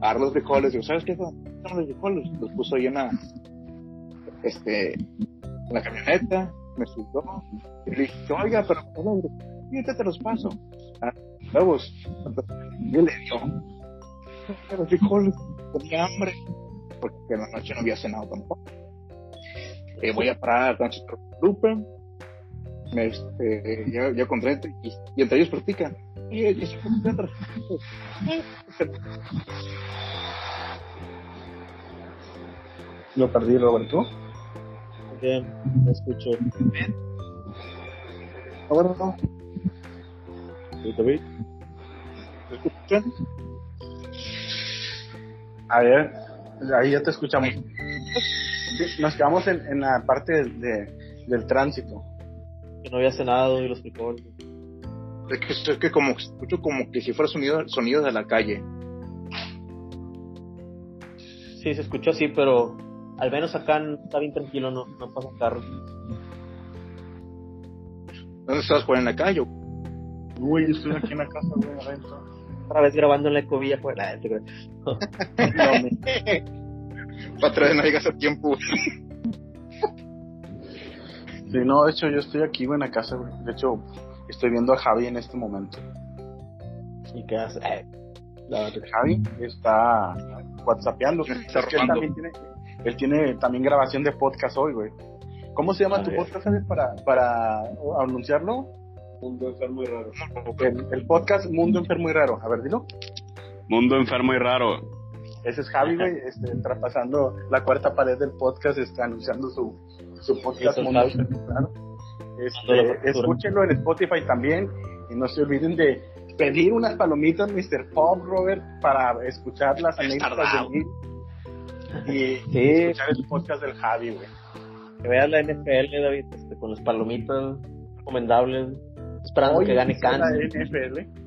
agarró los frijoles, digo, ¿sabes qué? Son los frijoles, los puso la, este, en la camioneta, me subió, y le dije, oiga, pero, fíjate, te los paso. Ah, huevos. Y él le dio los frijoles, tenía hambre, porque en la noche no había cenado tampoco. Eh, voy a parar Lupe, me, este, yo, yo con 30, y, y entre ellos platican. Y, y, Lo perdí, Robert, ¿tú? Bien, me escucho. Ahora no. ¿Sí, David? ¿Me escuchan? A ver, ahí ya te escuchamos. Nos quedamos en, en la parte del- de- del tránsito. Que no había cenado y los frijoles. Es que, es que como escucho como que si fuera sonido, sonido de la calle. Sí, se escuchó así, pero al menos acá está bien tranquilo, no, no pasan carros. ¿Dónde estabas por en la calle? Uy, estoy aquí en la casa, güey, adentro. Otra vez grabando en la ecovilla fuera. creo. Para atrás no llegas a tiempo. Este, no, de hecho, yo estoy aquí, güey, en la casa, güey. De hecho, estoy viendo a Javi en este momento. ¿Y qué hace? Eh, la- Javi está whatsappeando. Está Es que él también tiene, él tiene también grabación de podcast hoy, güey. ¿Cómo se llama A tu ver. podcast, Javi, para, para anunciarlo? Mundo enfermo y raro. El, el podcast Mundo Enfermo y Raro. A ver, dilo. Mundo enfermo y raro. Ese es Javi, güey, este, traspasando la cuarta pared del podcast, está anunciando su, su podcast la Este, escúchenlo en Spotify también y no se olviden de pedir unas palomitas Mr. Pop, Robert, para escuchar las anécdotas de mí y, Sí. y escuchar el podcast del Javi, güey. Que veas la NFL, David, este, con las palomitas recomendables. Esperando Hoy que gane empieza la Kansas. NFL.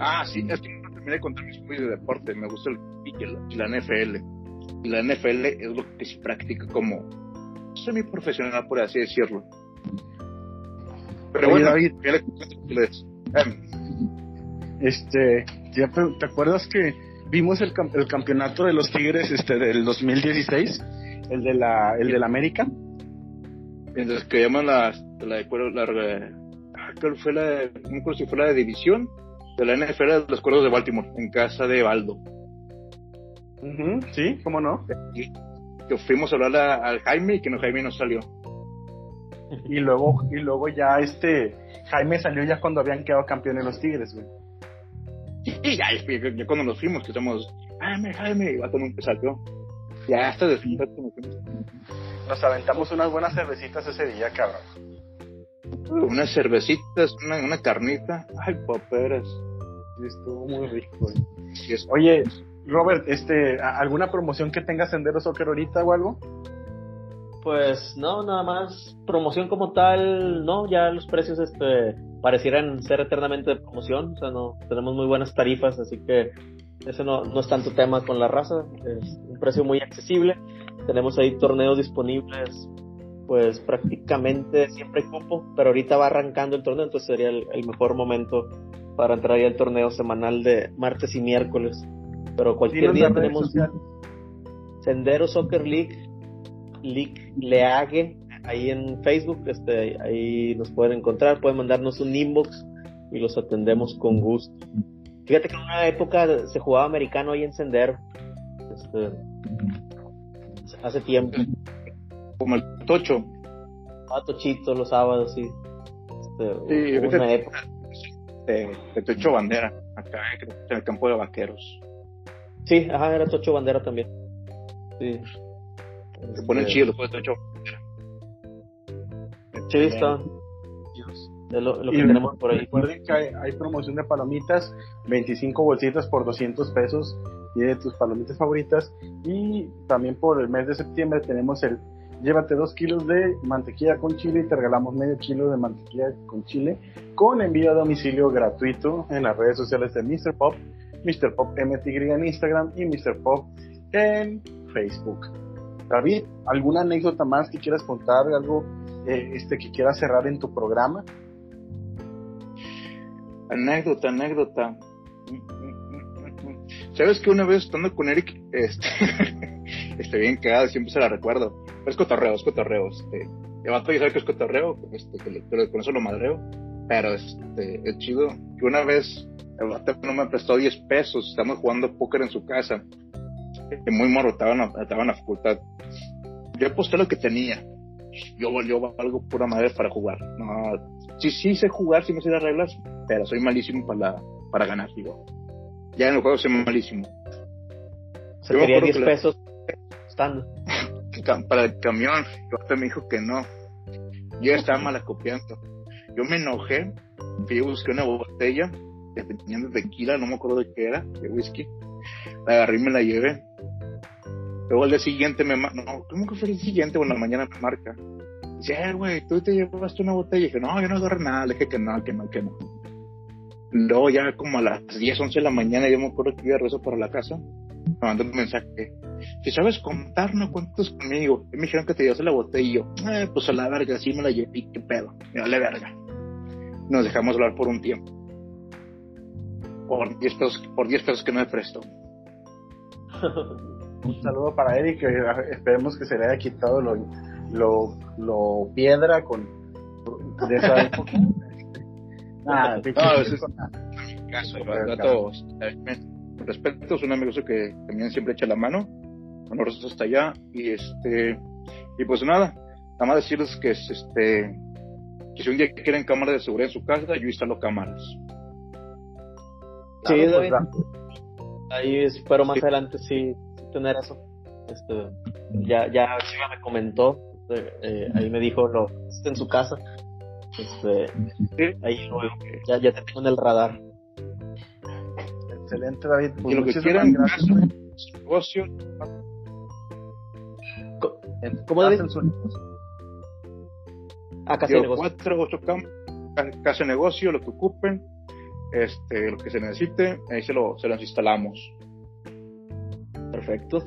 Ah, sí, es que terminé contar mis hobbies de deporte. Me gusta el y la, y la NFL. Y la NFL es lo que se practica como semiprofesional, por así decirlo. Pero Oye, bueno, David. le em, Este, ¿ya te, te acuerdas que vimos el, el campeonato de los Tigres este del 2016? El de la el de la América. Mientras que llaman la, la, la, la- ¿cuál fue la, no si fue la de división de la NFL de los Cuervos de Baltimore, en casa de Baldo. Ujú, sí, ¿cómo no? Que fuimos a hablar a- al Jaime y que no Jaime no salió. Y luego y luego ya este Jaime salió ya cuando habían quedado campeones los Tigres, güey. Y ya, ya, ya cuando nos fuimos, que estamos, Jaime, Jaime, y vato nunca salió. Ya hasta nos fuimos. Nos aventamos unas buenas cervecitas ese día, cabrón. Unas cervecitas, una, una carnita. Ay, paperas. Estuvo muy rico, Oye, Robert, este, ¿a- ¿alguna promoción que tenga Sendero Soccer ahorita o algo? Pues no, nada más. Promoción como tal, no, ya los precios este parecieran ser eternamente de promoción, o sea, no, tenemos muy buenas tarifas, así que eso no, no es tanto tema con la raza, es un precio muy accesible, tenemos ahí torneos disponibles, pues prácticamente siempre hay cupo, pero ahorita va arrancando el torneo, entonces sería el mejor momento para entrar ya al torneo semanal de martes y miércoles, pero cualquier día tenemos sociales. Sendero Soccer League, League League, ahí en Facebook, este, ahí nos pueden encontrar, pueden mandarnos un inbox y los atendemos con gusto. Fíjate que en una época se jugaba americano ahí en Sendero, este, hace tiempo, como el tocho. a Tochito los sábados, sí. Este, Sí, una época. De, de tocho bandera. Acá en el campo de vaqueros. Sí, ajá, era Tocho Bandera también. Sí. Se ponen Este, chidos los de tocho. Sí, está. De lo, lo que Y tenemos por ahí. Recuerden que hay, hay promoción de palomitas, 25 bolsitas por 200 pesos y de tus palomitas favoritas. Y también por el mes de septiembre tenemos el llévate 2 kilos de mantequilla con chile y te regalamos medio kilo de mantequilla con chile con envío a domicilio gratuito en las redes sociales de Mr. Pop, Mr. Pop MTY en Instagram y Mr. Pop en Facebook. David, ¿alguna anécdota más que quieras contar? ¿Algo eh, este, que quieras cerrar en tu programa? Anécdota, anécdota. ¿Sabes que una vez estando con Eric, este, este bien cagado, siempre se la recuerdo. Es cotorreo, es cotorreo. Este, el vato ya sabe que es cotorreo, este, que le- pero con eso lo madreo. Pero este, es chido que una vez el vato no me prestó 10 pesos, estamos jugando póker en su casa. Que muy morro, estaba en, la, estaba en la facultad. Yo aposté lo que tenía. Yo, yo valgo pura madre para jugar. No, sí, sí sé jugar, sí me sé las reglas, pero soy malísimo para, la- para ganar, digo. Ya en el juego soy malísimo. Se Yo me quería acuerdo 10 que la- pesos estando. Para el camión, vato me dijo que no. Yo estaba malacopiando. Yo me enojé, fui y busqué una botella que tenían de tequila, no me acuerdo de qué era, de whisky. La agarré y me la llevé. Luego al día siguiente me ma- no, ¿cómo que fue el siguiente? Bueno, la mañana me marca. Dice, eh, güey, tú te llevaste una botella. Y dije, no, yo no agarré nada. Le dije que no, que no, que no. Luego ya como a las 10, 11 de la mañana, yo me acuerdo que iba de regreso para la casa. Me mandó un mensaje. Si sabes contar, no cuentes conmigo. Y me dijeron que te llevaste la botella y yo, eh, pues a la verga, sí me la llevé, qué pedo. Me vale verga. Nos dejamos hablar por un tiempo. Por 10 pesos, por 10 pesos que no me prestó. Un saludo para Eric, que esperemos que se le haya quitado lo, lo, lo piedra con de esa época. Ah, pinche No, es- caso, gato, con respeto, es un amigo que también siempre echa la mano, honores hasta allá, y este, y pues nada, nada más decirles que es este, que si un día quieren cámaras de seguridad en su casa, yo instalo cámaras. Sí, Claro, David. pues, Ahí espero más Sí. adelante sí, sí tener eso. Este, ya, ya Chiva me comentó, eh, ahí me dijo lo está en su casa. Este, Sí. ahí lo- ya, ya te tengo en el radar. Excelente, David. Y Pues lo que quieran, gracias. negocio, En- ¿Cómo, hacen su negocio. Digo, negocio. cuatro, ocho casa de negocio, lo que ocupen, este, lo que se necesite, ahí se lo, se los instalamos. Perfecto.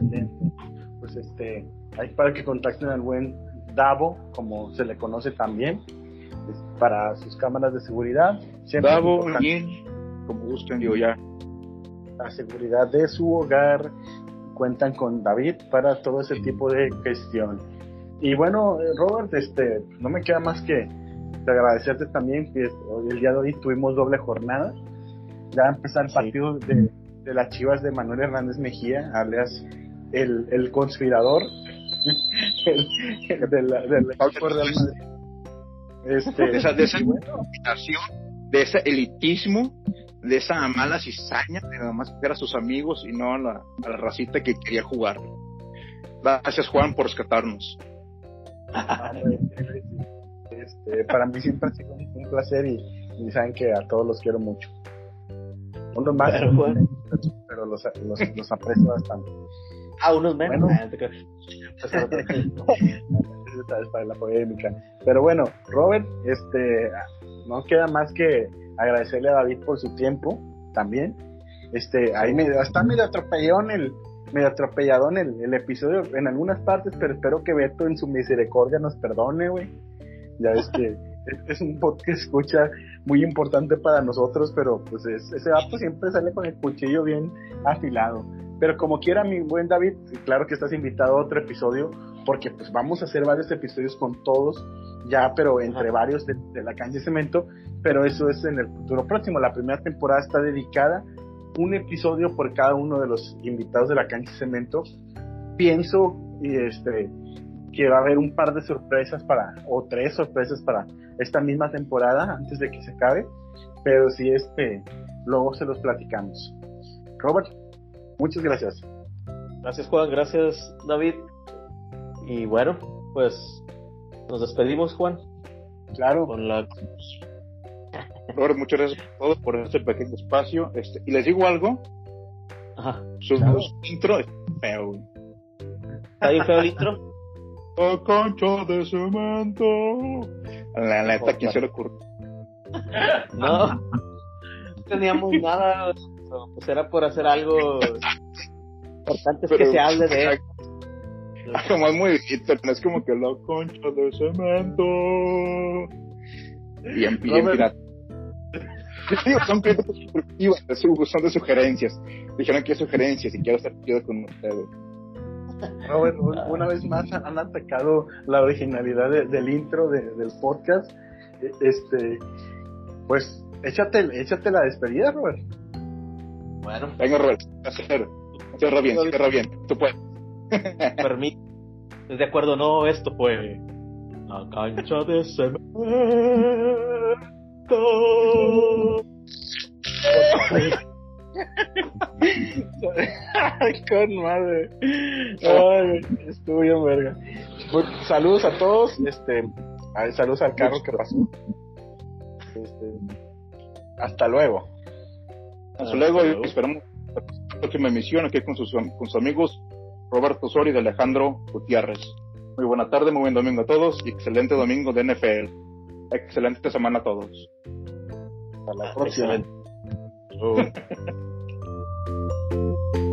Pues este, ahí para que contacten al buen Davo, como se le conoce también, para sus cámaras de seguridad. Siempre Davo, Yin, como gusten, digo ya. la seguridad de su hogar. Cuentan con David para todo ese tipo de gestión. Y bueno, Robert, este, no me queda más que de agradecerte también que el día de hoy tuvimos doble jornada. Ya empezar el Sí. partido de, de las Chivas de Manuel Hernández Mejía, alias el, el conspirador del Real Madrid. Este, De esa- de esa- y bueno, de ese elitismo, de esa mala cizaña de nada más ver a sus amigos y no a la, a la racita que quería jugar. Gracias Juan por rescatarnos. Este, para mí siempre ha sido un, un placer y, y saben que a todos los quiero mucho. Unos más, Claro, Juan. pero los, los, los aprecio bastante. Ah, unos menos. Bueno. Ah, para la polémica. Pero bueno, Robert, este, no queda más que agradecerle a David por su tiempo también. Este, ahí me, está medio atropelladón el, medio atropelladón el, el episodio en algunas partes, pero espero que Beto en su misericordia nos perdone, güey. Ya ves que es, es un podcast que escucha muy importante para nosotros, pero pues es- ese vato siempre sale con el cuchillo bien afilado. Pero como quiera, mi buen David, claro que estás invitado a otro episodio, porque pues vamos a hacer varios episodios con todos, ya, pero entre varios de, de la cancha de cemento, pero eso es en el futuro próximo. La primera temporada está dedicada un episodio por cada uno de los invitados de la cancha cemento. Pienso y este que va a haber un par de sorpresas para, o tres sorpresas para esta misma temporada antes de que se acabe, pero si este, luego se los platicamos. Robert, muchas gracias. Gracias, Juan. Gracias, David. Y bueno, pues nos despedimos, Juan, Claro, con la. Robert, muchas gracias por todo, por este pequeño espacio. Este, y les digo algo, Ajá. su Claro. intro es feo. ¿Está bien feo el intro? La cancha de cemento. La neta, ¿quién se le ocurrió? No. No teníamos nada. Pues era por hacer algo importante es que Pero- se hable de él. Como es muy no es como que la concha de cemento. Bien, bien pirata. Digo, son críticas constructivas, son de sugerencias. Dijeron que sugerencias y quiero estar chido con ustedes. Robert, un- una vez más han atacado la originalidad de- del intro de- del podcast. E- Este, pues, échate, échate la despedida, Robert. Bueno, Venga, Robert, hacer. Cierra bien, cierra bien. Tú puedes. permite. ¿Estás de acuerdo? No, esto fue. La cancha de cemento. Ay, con madre. Ay, estuvo bien verga. Pues, saludos a todos. Este, saludos al carro que pasó. Este, hasta luego. Hasta luego y esperamos la próxima emisión aquí con sus, con sus amigos Roberto Sori y de Alejandro Gutiérrez. Muy buena tarde, muy buen domingo a todos y excelente domingo de NFL. Excelente semana a todos. Hasta la próxima. Excelente.